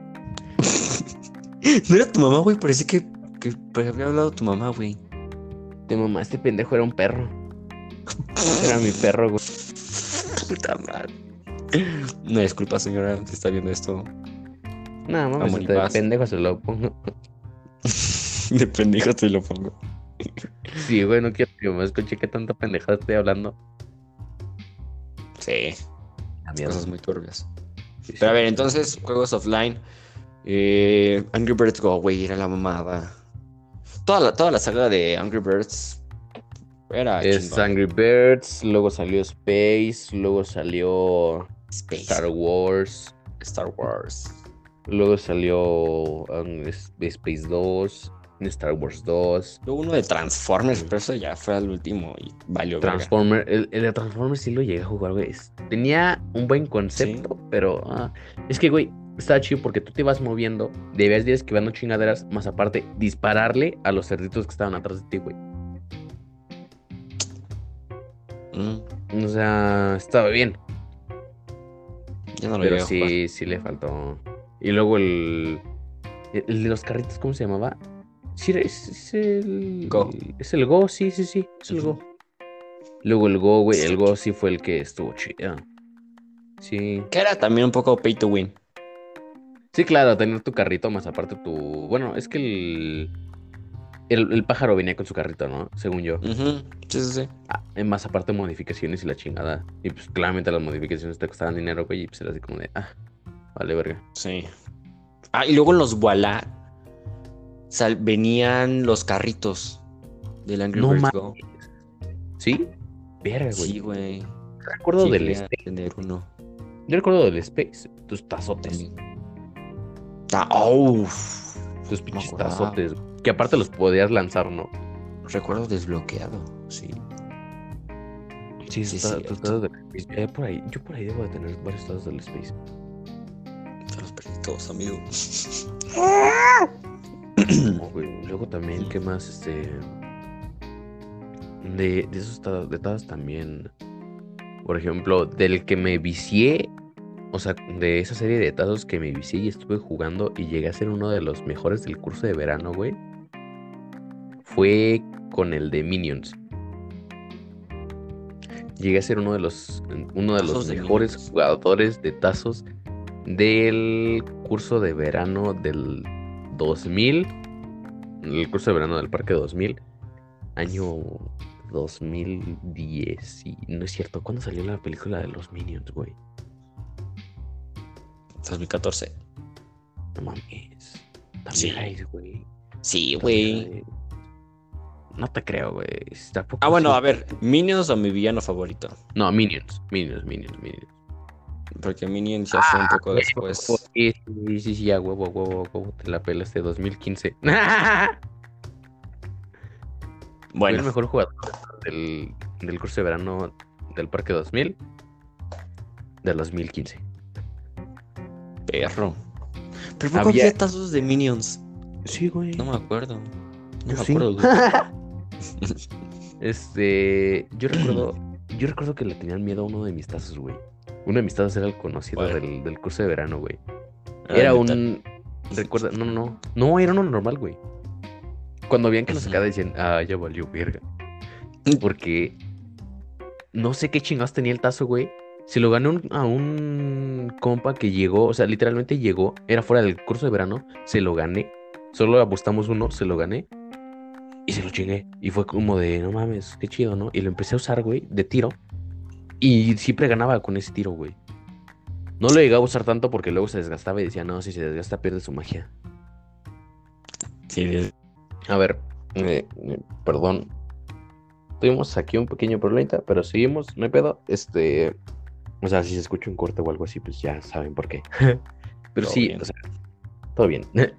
No era tu mamá, güey. Parece que, que había hablado tu mamá, güey. Te mamaste, pendejo, era un perro. Era mi perro, güey. Puta madre. No, disculpa, señora, si está viendo esto. Nada, mames, de pendejo se lo pongo. *laughs* De pendejo te lo pongo. Sí, güey, no quiero que me escuche qué tanta pendejada estoy hablando. Sí, cosas muy turbias. Sí, sí. Pero a ver, entonces, juegos offline. Eh, Angry Birds Go, güey, era la mamada. Toda la, toda la saga de Angry Birds era Es. Angry Birds, luego salió Space, luego salió Space, Star Wars, Star Wars. luego salió um, Space 2, Star Wars 2, Luego uno de Transformers, pero eso ya fue al último y valió verga. Transformer. El, el de Transformer sí lo llegué a jugar, güey. Tenía un buen concepto, pero ah, es que, güey, estaba chido porque tú te ibas moviendo, debías ir esquivando chingaderas, más aparte, dispararle a los cerditos que estaban atrás de ti, güey. Mm, O sea, estaba bien. ya no lo Pero jugar. sí, sí le faltó. Y luego el. El de los carritos, ¿cómo se llamaba? Sí, es, es el. Go. Es el Go, sí, sí, sí. Es el. Go. Luego el Go, güey. El Go sí fue el que estuvo chido. Sí. Que era también un poco pay to win. Sí, claro, tener tu carrito más aparte tu. Bueno, es que el. El, el pájaro venía con su carrito, ¿no? Según yo. Ujú, Sí, sí, sí. Ah, más aparte modificaciones y la chingada. Y pues claramente las modificaciones te costaban dinero, güey. Y pues era así como de. Ah, vale, verga. Sí. Ah, y luego en los Voilà sal- venían los carritos del Angry No Birds. Go. ¿Sí? Verga, güey. Sí, güey. recuerdo Sí, del Space. tener uno Yo recuerdo del Space. Tus tazotes. también. Ah, oh, Me pinches tazotes. Que aparte los podías lanzar, ¿no? Recuerdo desbloqueado, sí. Sí, Sí, tazos del Space. Eh, por ahí, yo por ahí debo de tener varios tazos del Space. Te los perdí todos, amigo. Güey. Luego también, ¿qué más? Este. De, de esos ta- de tazos también. Por ejemplo, del que me vicié. O sea, de esa serie de tazos que me vicié y estuve jugando y llegué a ser uno de los mejores del curso de verano, güey. Fue con el de Minions. Llegué a ser uno de los, uno de los de mejores jugadores de tazos del curso de verano del 2000. El curso de verano del Parque 2000. Año 2010. Y no es cierto. ¿Cuándo salió la película de los Minions, güey? 2014. No mames. Sí. También güey. Sí, güey. No te creo, güey. Tampoco Ah, bueno, sí. a ver, Minions o mi villano favorito. No, Minions. Minions, Minions, Minions. Porque Minions ya fue un poco después. Sí, sí, sí, sí, ya, huevo, huevo, huevo. Te la pelas de 2015. Fue el Bueno, mejor jugador del, del curso de verano del Parque 2000 del 2015. Perro. Pero ¿por qué Había- había tazos de Minions? Sí, güey. No me acuerdo. No Yo me sí. acuerdo. güey. *laughs* Este, yo recuerdo, yo recuerdo que le tenían miedo a uno de mis tazos, güey. Uno de mis tazos era el conocido del, del curso de verano, güey. Ah, Era un, recuerda, no, no, no, no, era uno normal, güey. Cuando veían que lo sacaba decían, ah, ya valió verga. Porque no sé qué chingados tenía el tazo, güey. Se lo gané un- a un compa que llegó, o sea, literalmente llegó, era fuera del curso de verano, se lo gané. Solo apostamos uno, se lo gané. Y se lo chingué. Y fue como de, no mames, qué chido, ¿no? Y lo empecé a usar, güey, de tiro. Y siempre ganaba con ese tiro, güey. No lo llegaba a usar tanto porque luego se desgastaba y decía, no, si se desgasta pierde su magia. Sí, A ver, eh, eh, perdón. Tuvimos aquí un pequeño problemita, pero seguimos, no hay pedo. Este, o sea, si se escucha un corte o algo así, pues ya saben por qué. *laughs* pero Todo sí, bien. o sea, todo bien. *laughs*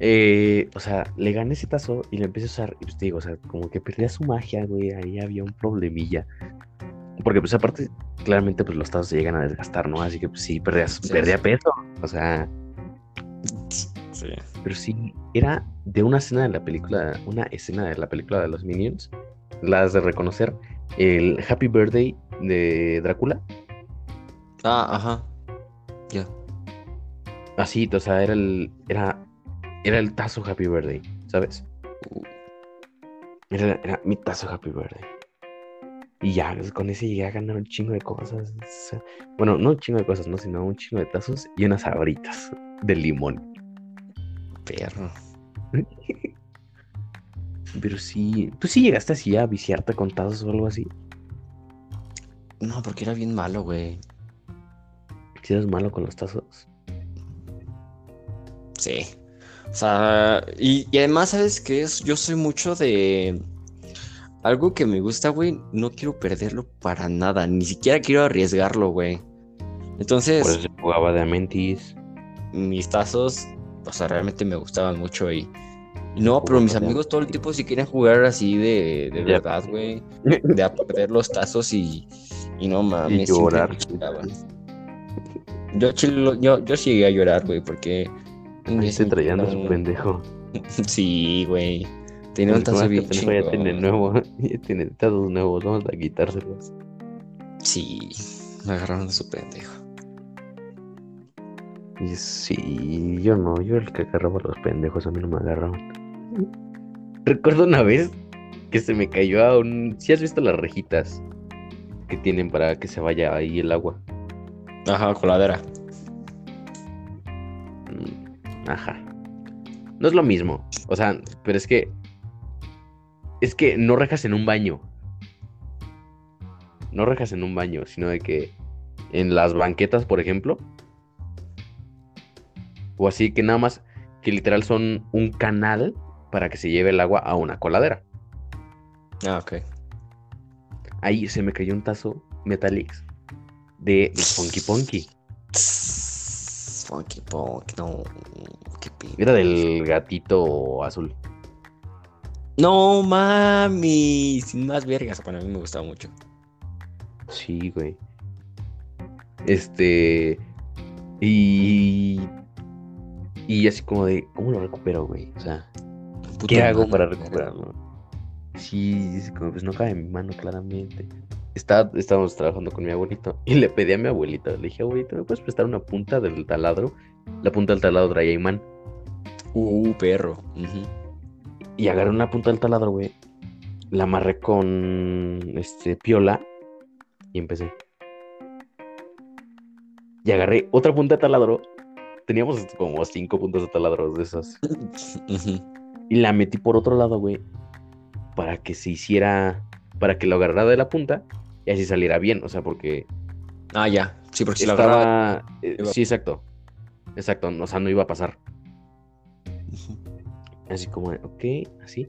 Eh, o sea, le gané ese tazo y lo empecé a usar. Y pues te digo, o sea, como que perdía su magia, güey. Ahí había un problemilla. Porque, pues, aparte, claramente, pues los tazos se llegan a desgastar, ¿no? Así que, pues sí, perdía sí. peso. O sea, Sí. Pero sí, era de una escena de la película, una escena de la película de los Minions, las de reconocer, el Happy Birthday de Drácula. Ah, ajá. Ya. Así, o sea, era el, era, era el tazo Happy Birthday, ¿sabes? Era, era mi tazo Happy Birthday. Y ya, pues, con ese llegué a ganar un chingo de cosas. bueno, no un chingo de cosas, no, sino un chingo de tazos y unas abritas de limón. Perro. *laughs* Pero sí, ¿tú sí llegaste así a viciarte con tazos o algo así? No, porque era bien malo, güey. Si eres malo con los tazos. Sí. O sea, y, y además, ¿sabes qué es? Yo soy mucho de... Algo que me gusta, güey, no quiero perderlo para nada. Ni siquiera quiero arriesgarlo, güey. Entonces, Por eso jugaba de Amentis. mis tazos, o sea, realmente me gustaban mucho y... y No, pero mis amigos todo el tiempo sí quieren jugar así de, de verdad, güey. De a perder los tazos y, y no mames. siempre llorar. Yo, chilo- yo, yo sí llegué a llorar, güey, porque... Ahí sí me traían a su chingaron. pendejo. Sí, güey. Tenía un El tazo bien ya tiene nuevo. *laughs* Ya tiene tazos nuevos. Vamos a quitárselos. Sí, me agarraron de su pendejo. Y sí, yo no. Yo el que agarraba a los pendejos. A mí no me agarraban. Recuerdo una vez que se me cayó a un. Si has visto las rejitas que tienen para que se vaya ahí el agua. Ajá, coladera. Mm, Ajá. No es lo mismo. O sea, pero es que. Es que no rejas en un baño. No rejas en un baño, sino de que en las banquetas, por ejemplo. O así que nada más que literal son un canal para que se lleve el agua a una coladera. Ah, ok. Ahí se me cayó un tazo Metalix de Funky Punky. Funky Punk, no. Qué. Era del gatito azul. No mami, sin más vergas. Bueno, a mí me gustaba mucho. Sí, güey. Este. Y. Y así como de, ¿cómo lo recupero, güey? O sea, ¿qué hago para recuperarlo? Sí, es como, pues no cabe en mi mano, claramente. Está, estábamos trabajando con mi abuelito y le pedí a mi abuelita, le dije, abuelito, ¿me puedes prestar una punta del taladro? La punta del taladro traía imán. Uh, perro. Y agarré una punta del taladro, güey. La amarré con este piola y empecé. Y agarré otra punta de taladro. Teníamos como cinco puntas de taladros de esas. Y la metí por otro lado, güey. Para que se hiciera. Para que lo agarrara de la punta y así saliera bien. O sea, porque Ah, ya. Sí, porque si la agarraba. estaba. eh, iba- sí, exacto. Exacto. O sea, no iba a pasar. Así como, ok, así.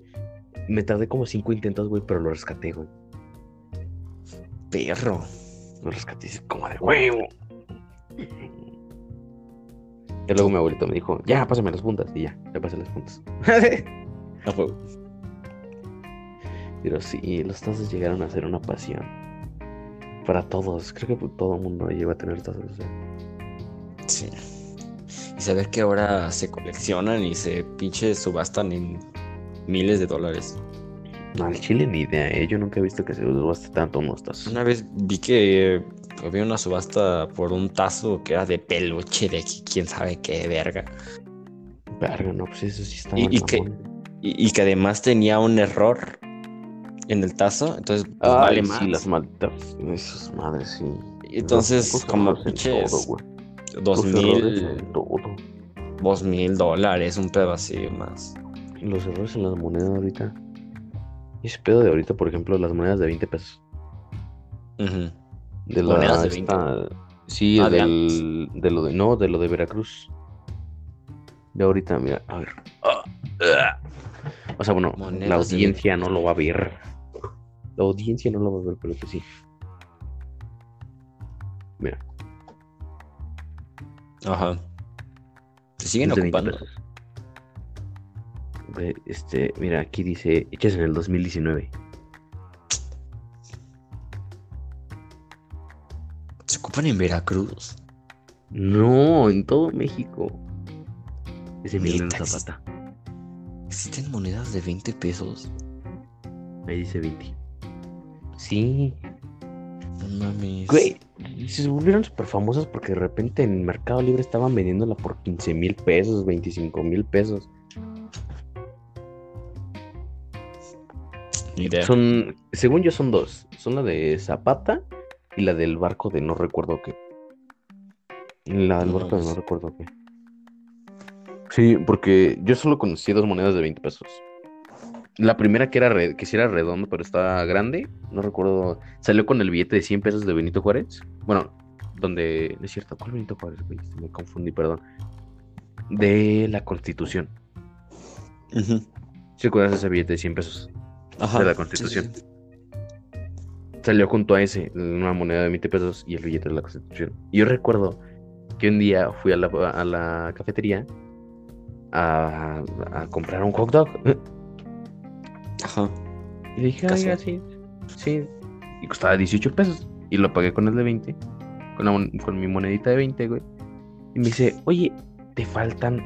Me tardé como cinco intentos, güey, pero lo rescaté, güey. Perro. Lo rescaté como de huevo. Y luego mi abuelito me dijo, ya, pásame las puntas. Y ya, le pasé las puntas. *laughs* A huevo. Pero sí, los tazos llegaron a ser una pasión. Para todos. Creo que todo el mundo lleva a tener sea. Sí. Y saber que ahora se coleccionan y se pinche subastan en miles de dólares. No, al chile ni idea, ¿eh? Yo nunca he visto que se subaste tanto unos tazos. Una vez vi que había una subasta por un tazo que era de peluche de qui- quién sabe qué verga. Verga, no, pues eso sí está Y- que-. Y, y que además tenía un error en el tazo. Entonces, pues, vale sí, más. las malditas. Esas madres, sí. Entonces, Los como pinches dos mil, dos mil dólares, un pedo así más. Los errores en las monedas ahorita. Ese pedo de ahorita, por ejemplo, las monedas de 20 pesos. De la, ¿Monedas de 20? esta- Sí, Ah, de del, de lo de. No, de lo de Veracruz. De ahorita, mira, a ver. Ah, ah. O sea, bueno, Monedas la audiencia no lo va a ver. La audiencia no lo va a ver, pero que sí. Mira, Ajá. Se siguen es de 20 ocupando. Este, mira, aquí dice, hechas en el 2019. Se ocupan en Veracruz. No, en todo México. Ese Emiliano ¿Neta Zapata. ¿Existen monedas de 20 pesos? Ahí dice 20. Sí. No mames. Güey, se volvieron súper famosas porque de repente en Mercado Libre estaban vendiéndola por 15 mil pesos, 25 mil pesos. Ni idea. Son, según yo, son dos. Son la de Zapata y la del barco de no recuerdo qué. La del No barco de no recuerdo qué. Sí, porque yo solo conocí dos monedas de 20 pesos. La primera que era que sí era redondo, pero estaba grande. No recuerdo. Salió con el billete de 100 pesos de Benito Juárez. Bueno, donde. No es cierto, ¿cuál Benito Juárez? Me confundí, perdón. De la Constitución. Ujú. ¿Sí recuerdas ese billete de 100 pesos? Ajá. De la Constitución. sí, sí. Salió junto a ese, una moneda de 20 pesos y el billete de la Constitución. Y yo recuerdo que un día fui a la, a la cafetería a, a comprar un hot dog. *laughs* Ajá. Y dije, Casual. oiga, sí, sí. Y costaba 18 pesos. Y lo pagué con el de 20. Con, la con mi monedita de 20, güey. Y me dice, oye, te faltan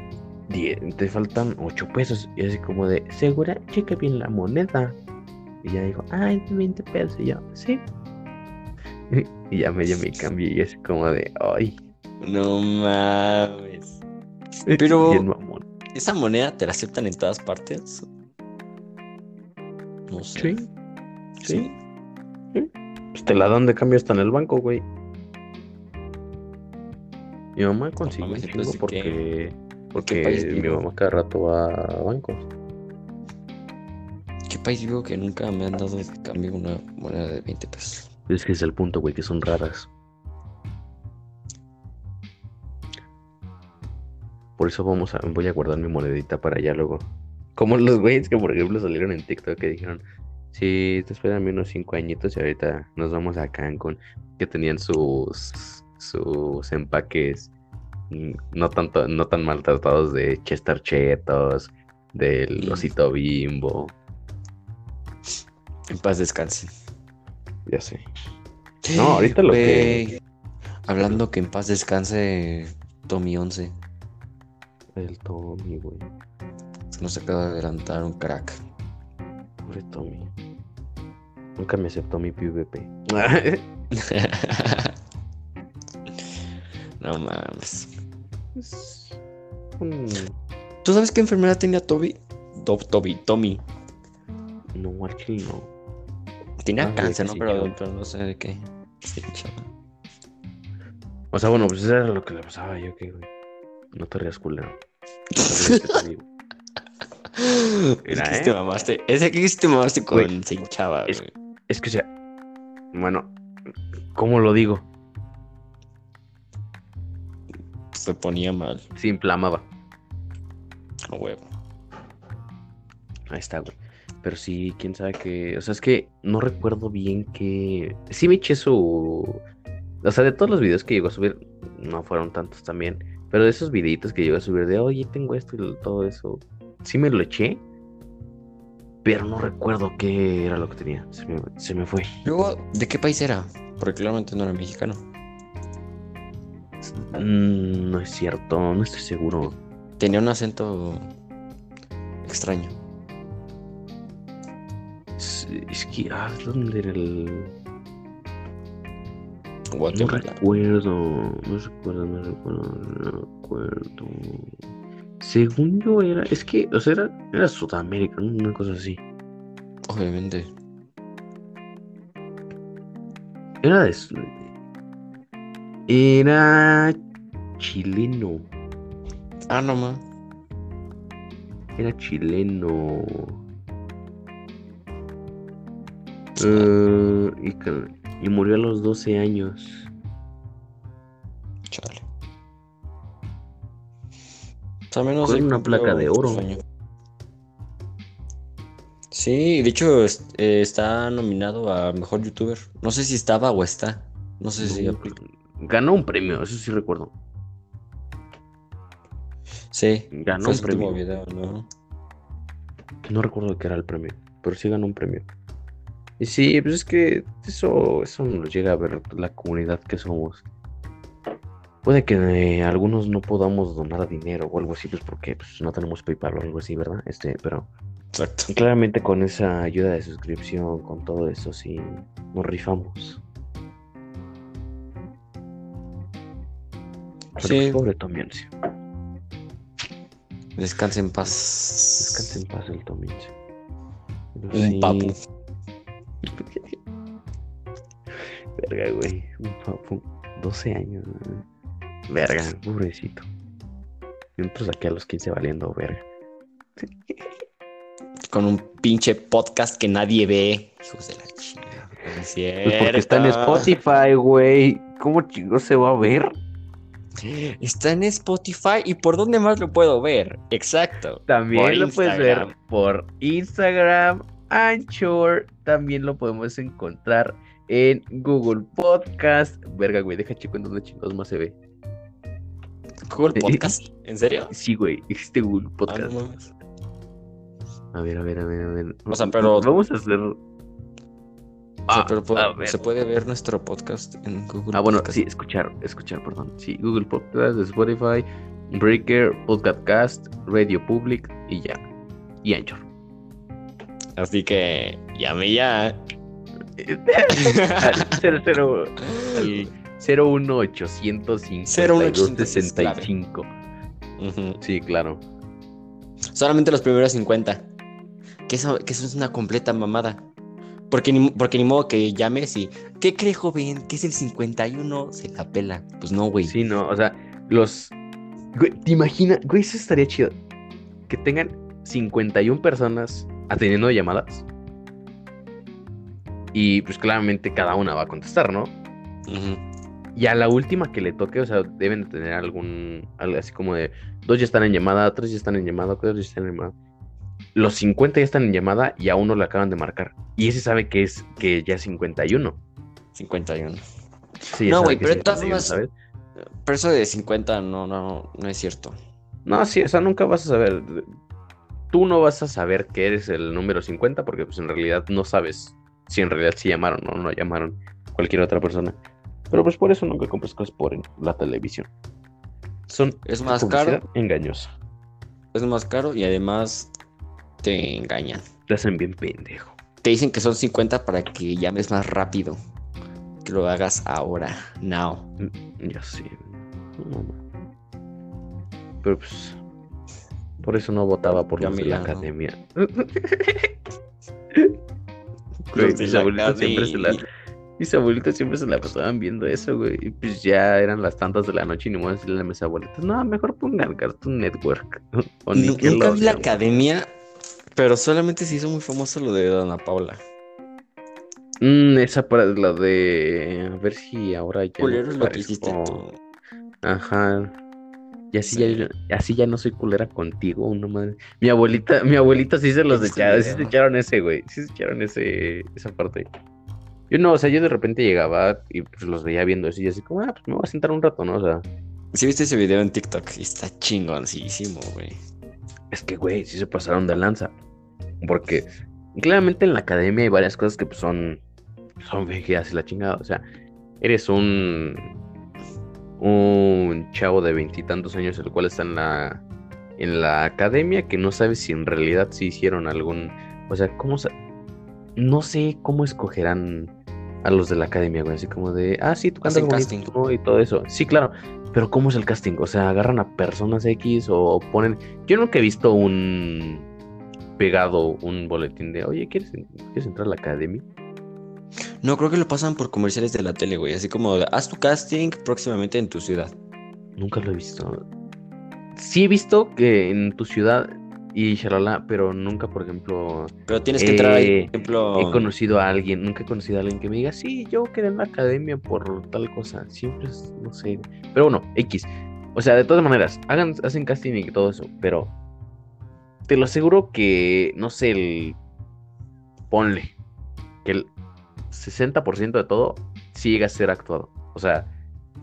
10, te faltan 8 pesos. Y así como de, ¿segura? Checa bien la moneda. Y ya dijo, ah, es de 20 pesos. Y yo, sí. *laughs* y ya medio me cambié. Y así como de, ay. No mames. *laughs* Pero-. ¿Esa moneda te la aceptan en todas partes? No sé. Sí, sí. Pues te la dan de cambio hasta en el banco, güey. Mi mamá consiguió un chingo porque, porque país mi mamá cada rato va a bancos. ¿Qué país vivo que nunca me han dado de cambio una moneda de 20 pesos? Es que es el punto, güey, que son raras. Por eso vamos a, voy a guardar mi monedita para allá luego. Como los güeyes que, por ejemplo, salieron en TikTok que dijeron, sí, te esperan unos cinco añitos y ahorita nos vamos a Cancún. Que tenían sus, sus empaques mm, no tanto, no tan maltratados de Chester Chetos, del Mm. osito bimbo. En paz descanse. Ya sé. No, ahorita lo que- Güey, Hablando que en paz descanse Tommy 11. El Tommy, güey. Se nos acaba de adelantar un crack. Pobre Tommy. Nunca me aceptó mi PvP. *laughs* no mames. ¿Tú sabes qué enfermedad tenía Toby? Tob- Toby, Tommy. No, al chile no. Tenía Ah, cáncer, ¿no? sí, Pero, no sé de qué. Sí. O sea, bueno, pues eso era lo que le pasaba yo, que güey. No te rías, culero. No te rías, que te digo. *laughs* *laughs* Es Mira, que ¿eh? te mamaste. Ese que te mamaste con Güey, se hinchaba, es-. Es que, o sea, bueno, ¿cómo lo digo? Se ponía mal. Se inflamaba. A huevo. Ahí está, güey. Pero sí, quién sabe que. O sea, es que no recuerdo bien que. Sí me eché su. O sea, de todos los videos que llegó a subir, no fueron tantos también. Pero de esos videitos que llegó a subir de, oye, tengo esto y todo eso. Sí me lo eché. Pero no recuerdo qué era lo que tenía. Se me, se me fue. Luego, ¿de qué país era? Porque claramente no era mexicano. Mm, no es cierto, no estoy seguro. Tenía un acento extraño. Es, es que. Ah, ¿dónde era el.? No recuerdo, no recuerdo, no recuerdo, no recuerdo. Según yo era, es que, o sea, era, era Sudamérica, ¿no? una cosa así. Obviamente. Era de... Era chileno, Ah, no ma. era chileno. Eh, y murió a los 12 años. Sea, menos Con de una placa de oro. Sí, de hecho es- eh, está nominado a mejor youtuber. No sé si estaba o está. No sé si aplica. Ganó un premio, eso sí recuerdo. Sí, Ganó fue un premio. video, ¿no? No recuerdo qué era el premio, pero sí ganó un premio. Y sí, pues es que eso, eso nos llega a ver la comunidad que somos. Puede que eh, algunos no podamos donar dinero o algo así, pues porque pues, no tenemos PayPal o algo así, ¿verdad? Este, pero Exacto. claramente con esa ayuda de suscripción, con todo eso, sí nos rifamos. Pero, Sí. pues, pobre Tomiense. Descansa en paz. Descanse en paz el Tomiense. Un sí. papu. *laughs* Verga, güey. Un papu. 12 años. güey. Verga, pobrecito. Y nosotros aquí a los 15 valiendo, verga. Con un pinche podcast que nadie ve. Hijos de la chingada. no es Pues porque está en. Spotify, güey. ¿Cómo chingos se va a ver? Está en Spotify. ¿Y por dónde más lo puedo ver? Exacto. También Por lo puedes ver por Instagram, Anchor. También lo podemos encontrar en Google Podcast. Verga, güey, deja chico en donde chingos más se ve. Google Podcast. ¿En serio? Sí, güey, existe Google Ah, Podcast. no. A ver, a ver, a ver, a ver. O sea, pero- Vamos a hacer. O sea, Ah, pero po- a ver. se puede ver nuestro podcast en Google Ah, bueno, Podcast. sí, escuchar, escuchar, perdón. Sí, Google Podcast, Spotify, Breaker, Podcast, Radio Public y ya. Y Anchor. Así que llame ya. *laughs* Al 00 al 01800 65. Ujú. Sí, claro. Solamente los primeros 50. Que eso, que eso es una completa mamada. Porque ni, porque ni modo que llames y. ¿Qué cree, joven? ¿Qué es el 51? Se la pela. Pues no, güey. Sí, no, o sea, los. Güey, ¿te imaginas? Güey, eso estaría chido. Que tengan 51 personas atendiendo llamadas. Y pues claramente cada una va a contestar, ¿no? Ujú. Y a la última que le toque, o sea, deben de tener algún. Algo así como de. Dos ya están en llamada, tres ya están en llamada, cuatro ya están en llamada. Los 50 ya están en llamada y a uno le acaban de marcar. Y ese sabe que es que ya es 51. 51. Sí, No, güey, pero de todas 51, formas- ¿sabes? Pero eso de 50 no, no, no es cierto. No, sí, o sea, nunca vas a saber. Tú no vas a saber que eres el número 50 porque pues en realidad no sabes si en realidad sí llamaron o no llamaron cualquier otra persona. Pero pues por eso nunca compras cosas por en la televisión. Son Es más caro. engañosa. Es más caro y además te engañan. Te hacen bien pendejo. Te dicen que son 50 para que llames más rápido. Que lo hagas ahora, now. Ya sé. No, no. Pero pues. Por eso no votaba por los de la academia. *laughs* Los de la siempre se la, academia. Mis abuelitos siempre se la pasaban viendo eso, güey. Y pues ya eran las tantas de la noche y ni modo decirle a mis abuelitos, no, mejor pongan Cartoon Network. *laughs* o Nunca vi la Nickelodeon". academia, pero solamente se hizo muy famoso lo de Dona Paula. Mm, esa para la de. A ver si ahora ya. no Culero es lo que parezco- hiciste tú. Ajá. Y así, Sí. ya, así ya no soy culera contigo, una madre. Mi abuelita, mi abuelita sí se los echaron, sí se echaron ese, güey. Sí se echaron ese, esa parte. Yo no, o sea, yo de repente llegaba y pues los veía viendo eso y yo así como, ah, pues me voy a sentar un rato, ¿no? O sea, Si viste ese video en TikTok, está chingoncísimo, güey. es que, güey, sí se pasaron de lanza. Porque claramente en la academia hay varias cosas que pues, son, son vejigas y la chingada. O sea, eres un, un chavo de veintitantos años el cual está en la, en la academia que no sabe si en realidad sí hicieron algún... O sea, ¿cómo sa- No sé cómo escogerán a los de la academia, güey. Así como de, ah, sí, tú cantas casting. y todo eso. Sí, claro. Pero ¿cómo es el casting? O sea, agarran a personas X o ponen... Yo nunca he visto un pegado un boletín de, oye, ¿quieres, ¿quieres entrar a la academia? No, creo que lo pasan por comerciales de la tele, güey. Así como, haz tu casting próximamente en tu ciudad. Nunca lo he visto. Sí he visto que en tu ciudad y shalala, pero nunca, por ejemplo, Pero tienes que entrar ahí, Eh, por ejemplo. he conocido a alguien, nunca he conocido a alguien que me diga, sí, yo quedé en la academia por tal cosa. Siempre es, no sé. Pero bueno, X. O sea, de todas maneras, hagan, hacen casting y todo eso, pero te lo aseguro que, no sé, el... Ponle que el 60% de todo sí llega a ser actuado. O sea,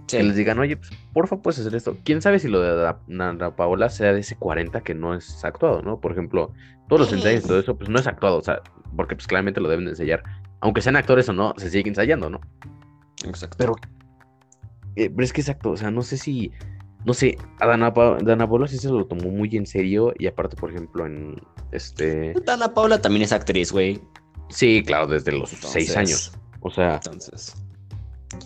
Sí. que les digan, oye, pues, porfa, puedes hacer esto. Quién sabe si lo de Ana- Paola sea de ese 40 que no es actuado, ¿no? Por ejemplo, todos los ensayos y todo eso, pues no es actuado, o sea, porque pues claramente lo deben de ensayar. Aunque sean actores o no, se sigue ensayando, ¿no? Exacto. Pero eh, pero es que exacto, o sea, no sé si, no sé, a Dana, Pa- Dana Paola sí se lo tomó muy en serio y aparte, por ejemplo, en este... Dana Paula también es actriz, güey. Sí, claro, desde los seis años. O sea, Entonces.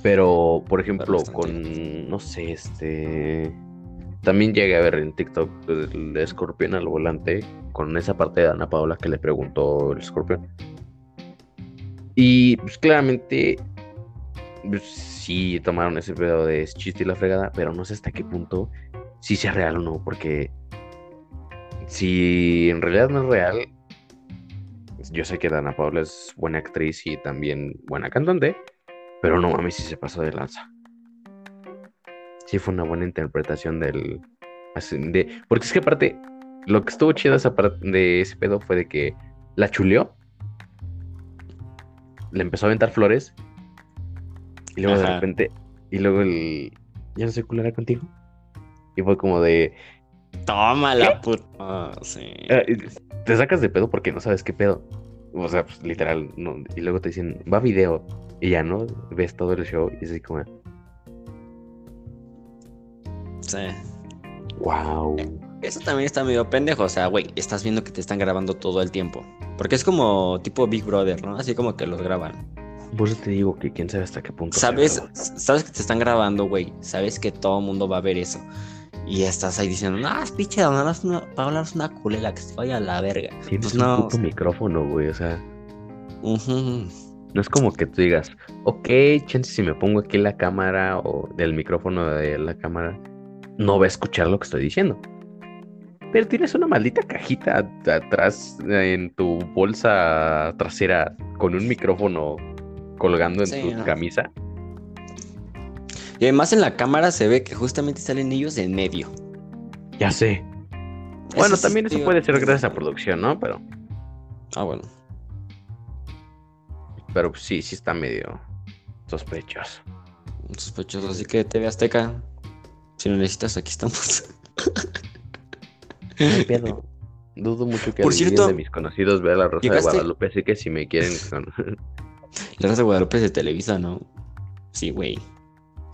Pero, por ejemplo, con, no sé, este... También llegué a ver en TikTok el Escorpión al volante con esa parte de Ana Paola que le preguntó el Escorpión. Y pues claramente pues, sí tomaron ese pedo de chiste y la fregada, pero no sé hasta qué punto si sea real o no, porque si en realidad no es real, yo sé que Dana Paula es buena actriz y también buena cantante, pero no mames si se pasó de lanza. Sí fue una buena interpretación del... de- porque es que aparte, lo que estuvo chido esa parte de ese pedo fue de que la chuleó, le empezó a aventar flores y luego de repente, y luego el... Ya no soy culera contigo. Y fue como de... Toma la puta. Ah, sí. Te sacas de pedo porque no sabes qué pedo. O sea, pues literal, no. Y luego te dicen, va video. Y ya, ¿no? Ves todo el show y es así como, Sí. wow. Eso también está medio pendejo. O sea, güey, estás viendo que te están grabando todo el tiempo. Porque es como tipo Big Brother, ¿no? Así como que los graban. Por eso te digo que quién sabe hasta qué punto. sea Sabes, sabes que te están grabando, güey. Sabes que todo el mundo va a ver eso. Y estás ahí diciendo, no, es pinche Paola es una, Paola es una culera que se vaya a la verga. Tienes Pues un no. puto micrófono, güey. O sea, Ujú. No es como que tú digas, ok, chance si me pongo aquí la cámara o del micrófono de la cámara, no va a escuchar lo que estoy diciendo. Pero tienes una maldita cajita at- atrás en tu bolsa trasera con un micrófono colgando en Sí, tu ¿no? camisa. Y además en la cámara se ve que justamente salen ellos en medio. Ya sé. Bueno, también eso puede ser gracias a producción, ¿no? Pero, Ah, bueno. Pero pues sí, sí está medio sospechoso. Sospechoso. Así que TV Azteca, si lo necesitas, aquí estamos. No hay pedo. Dudo mucho que Por alguien cierto, de mis conocidos vea la Rosa ¿llegaste? de Guadalupe, así que si me quieren... con- La Rosa de Guadalupe es de Televisa, ¿no? Sí, güey.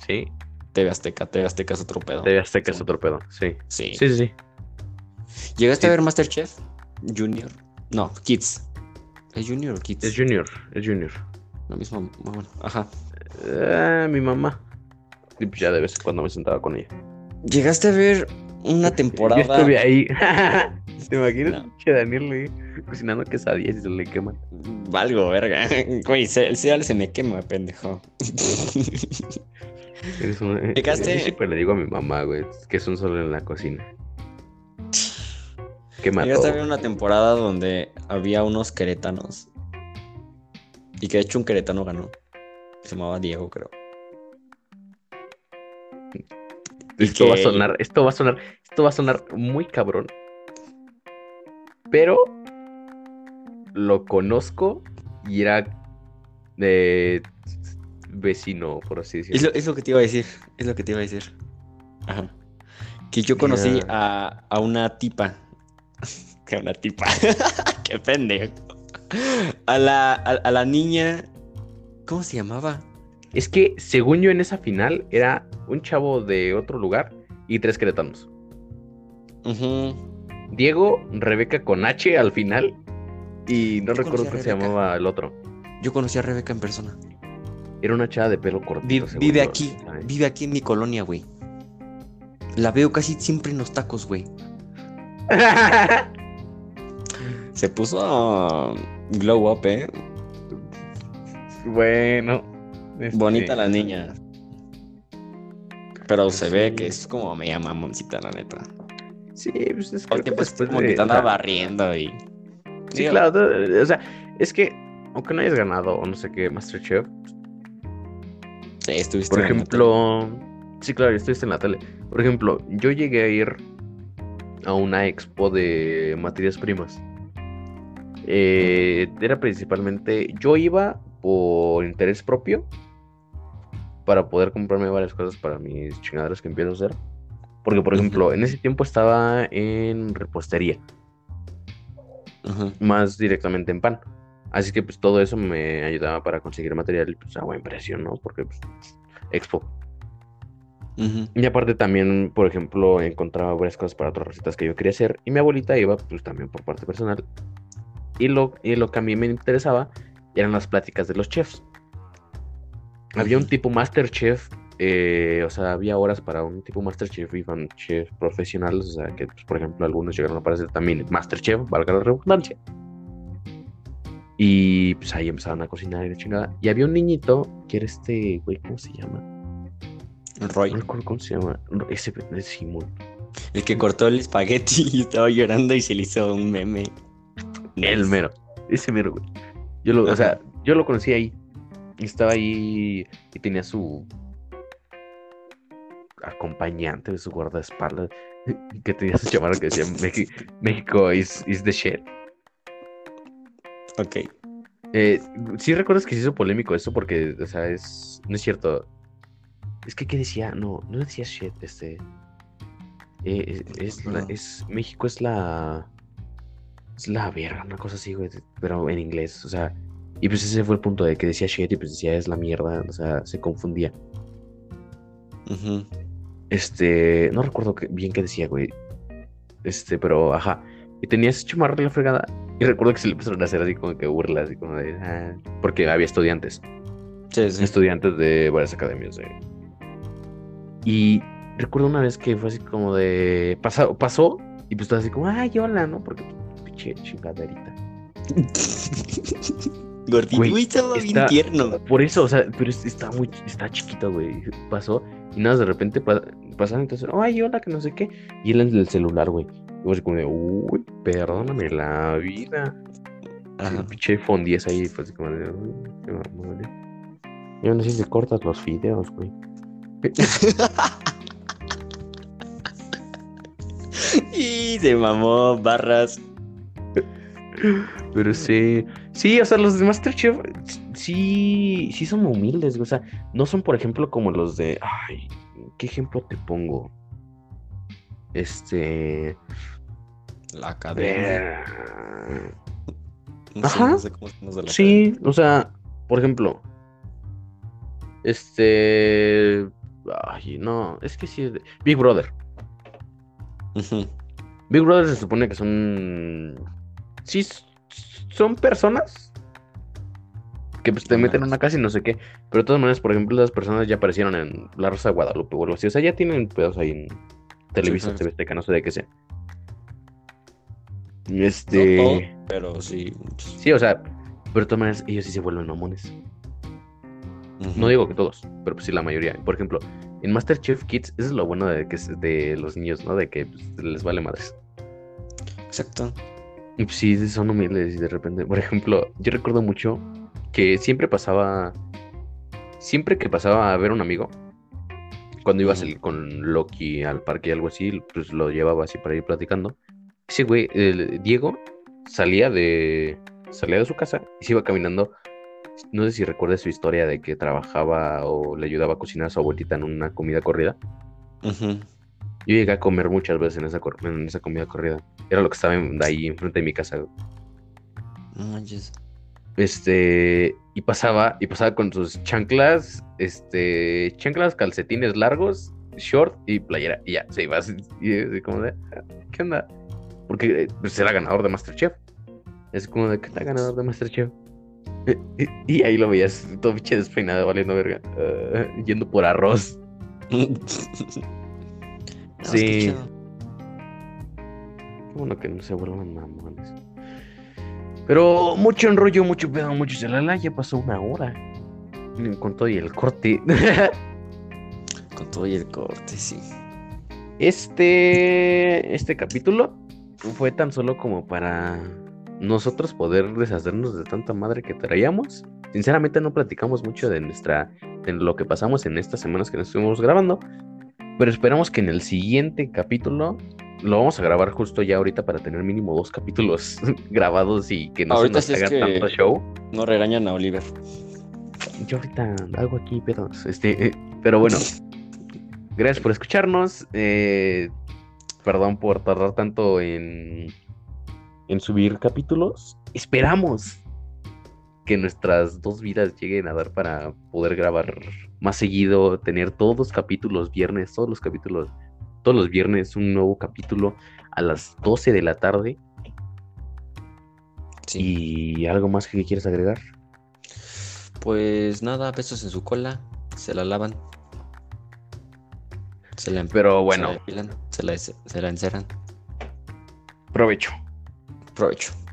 sí, TV Azteca, TV Azteca es otro pedo. TV Azteca es otro pedo, sí. Sí. Sí, sí, sí. ¿Llegaste Sí. a ver Masterchef? Junior. No, Kids. ¿Es Junior o Kids? Es Junior, es Junior. Lo mismo. Bueno, ajá. Ah, mi mamá. Y pues ya de vez en cuando me sentaba con ella. ¿Llegaste a ver una *laughs* temporada? Yo estuve ahí. *laughs* ¿Te imaginas? No. Que Daniel le cocinando quesadillas y se le queman. Valgo, verga. Güey, el cereal se me quema, pendejo. Eres una- ¿Llegaste? Yo siempre le digo a mi mamá, güey, que es un solo en la cocina. Quema Llegaste a ver una temporada donde había unos queretanos. Y que de hecho un queretano ganó. Se llamaba Diego, creo. Esto va a que- sonar, esto va a sonar, esto va a sonar muy cabrón. Pero lo conozco y era de vecino, por así Es decirlo. lo, es lo que te iba a decir. Es lo que te iba a decir. Ajá. Que yo conocí a, a una tipa. Que una tipa. *laughs* Qué pendejo. A la, a, a la niña. ¿Cómo se llamaba? Es que, según yo, en esa final era un chavo de otro lugar y tres queretanos. Ujú. Diego, Rebeca con H al final. Y no Yo recuerdo cómo se llamaba el otro. Yo conocí a Rebeca en persona. Era una chava de pelo cortito. Vive, aquí. Vive aquí en mi colonia, güey. La veo casi siempre en los tacos, güey. *laughs* Se puso um, glow up, eh. bueno. este, Bonita la niña. Pero se ve que es como media mamoncita, la neta. Sí, pues es Todo creo el que tiempo es después como que te anda barriendo y. Sí, Digo, claro. O sea, es que, aunque no hayas ganado o no sé qué, Masterchef, Sí, estuviste por en la ejemplo. Sí, claro, estuviste en la tele. Por ejemplo, yo llegué a ir a una expo de materias primas. Eh, era principalmente. Yo iba por interés propio. Para poder comprarme varias cosas para mis chingaderas que empiezo a hacer. Porque, por ejemplo, en ese tiempo estaba en repostería. Ajá. más directamente en pan. Así que pues todo eso me ayudaba para conseguir material pues, a buen precio, ¿no? Porque pues, Expo. Ujú. Y aparte también, por ejemplo, encontraba varias cosas para otras recetas que yo quería hacer. Y mi abuelita iba, pues también por parte personal. Y lo, y lo que a mí me interesaba eran las pláticas de los chefs. Había un tipo Masterchef, eh, o sea, había horas para un tipo Masterchef y fan chef profesionales, o sea, que, pues, por ejemplo, algunos llegaron a aparecer también Masterchef, valga la redundancia. Y pues ahí empezaron a cocinar y la chingada. Y había un niñito que era este, güey, ¿cómo se llama? Roy, cómo se llama. Ese es Simón. el que cortó el espagueti *laughs* y estaba llorando y se le hizo un meme. El mero. Ese mero, güey. Yo lo, o sea, yo lo conocí ahí. Y estaba ahí y tenía su acompañante, su guardaespaldas, que tenía su chamarra que decía "Meji- México is, is the shit. Ok. Eh, sí recuerdas que se hizo polémico eso porque, o sea, es, no es cierto. Es que, ¿qué decía? No, no decía shit, este. eh, es, es la- es- México es la. Es la verga, una cosa así, güey. Pero en inglés, o sea. Y pues ese fue el punto de que decía shit y pues decía es la mierda, o sea, se confundía. Este, no recuerdo bien qué decía, güey. Este, pero ajá. Y tenía ese chamarra de la fregada. Y recuerdo que se le empezaron a hacer así como que burlas, así como de. "Ah", porque había estudiantes. Sí, sí. estudiantes de varias academias. de- Y recuerdo una vez que fue así como de. Pasó, pasó y pues estaba así como, ay, hola, ¿no? Porque pinche chingaderita. *laughs* Gordito, Güey, estaba bien está- tierno. Por eso, o sea, pero es- está muy. Está chiquito, güey. Pasó y nada, de repente pa- pasaron, entonces, ay, hola, que no sé qué. Y él en el celular, güey. Y así como de, uy, perdóname la vida. Ajá. El pinche iPhone 10 ahí fue así como de, uy, qué eh". Yo no sé si cortas los videos, güey. *laughs* *laughs* y se mamó barras. Pero sí, sí, o sea, los de Masterchef sí, sí son humildes, güey, o sea, no son, por ejemplo, como los de, ay, ¿qué ejemplo te pongo? Este, La academia. eh, No sé, Ajá. no sé cómo llama la sí, o sea, por ejemplo, este, ay, no, es que sí, es de- Big Brother. Big Brother se supone que son, sí, son personas que pues, te meten en una casa y no sé qué. Pero de todas maneras, por ejemplo, las personas ya aparecieron en La Rosa de Guadalupe o algo así. O sea, ya tienen pedos ahí en Televisa, Azteca, no sé de qué sea. No Este. todo, pero sí. Sí, o sea, pero de todas maneras, ellos sí se vuelven No digo que todos, pero pues sí la mayoría. Por ejemplo, en Masterchef Kids, eso es lo bueno de, que es de los niños, ¿no? De que pues, les vale madres. Exacto. Y pues sí, son humildes y de repente, por ejemplo, yo recuerdo mucho que siempre pasaba, siempre que pasaba a ver a un amigo, cuando iba a Ujú. salir con Loki al parque y algo así, pues lo llevaba así para ir platicando. Ese güey, el Diego, salía de, salía de su casa y se iba caminando. No sé si recuerdas su historia de que trabajaba o le ayudaba a cocinar a su abuelita en una comida corrida. Yo llegué a comer muchas veces en esa, cor- en esa comida corrida. Era lo que estaba en- ahí enfrente de mi casa. No manches. Este, y pasaba, y pasaba con sus chanclas, este, chanclas, calcetines largos, short y playera. Y ya, se iba así, y así como de, "Ah, ¿qué onda? Porque eh, pues, era ganador de Masterchef. Es como de, ¿qué tal ganador de Masterchef? Y, y ahí lo veías todo pinche despeinado, valiendo verga, ah, yendo por arroz. *laughs* No, Sí. Qué bueno que no se vuelvan mamones. Pero mucho enrollo, mucho pedo, mucho chalala, ya pasó una hora. Con todo y el corte. *laughs* Con todo y el corte, sí. Este, este capítulo fue tan solo como para nosotros poder deshacernos de tanta madre que traíamos. Sinceramente no platicamos mucho de nuestra, de lo que pasamos en estas semanas que nos estuvimos grabando. Pero esperamos que en el siguiente capítulo lo vamos a grabar justo ya ahorita para tener mínimo dos capítulos *laughs* grabados y que no Ahorita se nos haga tanto show. No regañan a Oliver. Yo ahorita hago aquí pedos. Este, eh, pero bueno, gracias por escucharnos. eh, perdón por tardar tanto en, en subir capítulos. Esperamos, que nuestras dos vidas lleguen a dar para poder grabar más seguido, tener todos los capítulos viernes, todos los capítulos, todos los viernes un nuevo capítulo a las 12 de la tarde. Sí. ¿Y algo más que quieras agregar? Pues nada, besos en su cola, se la lavan. Se la, em- Pero se bueno, la depilan, se la, se la enceran. provecho. Provecho.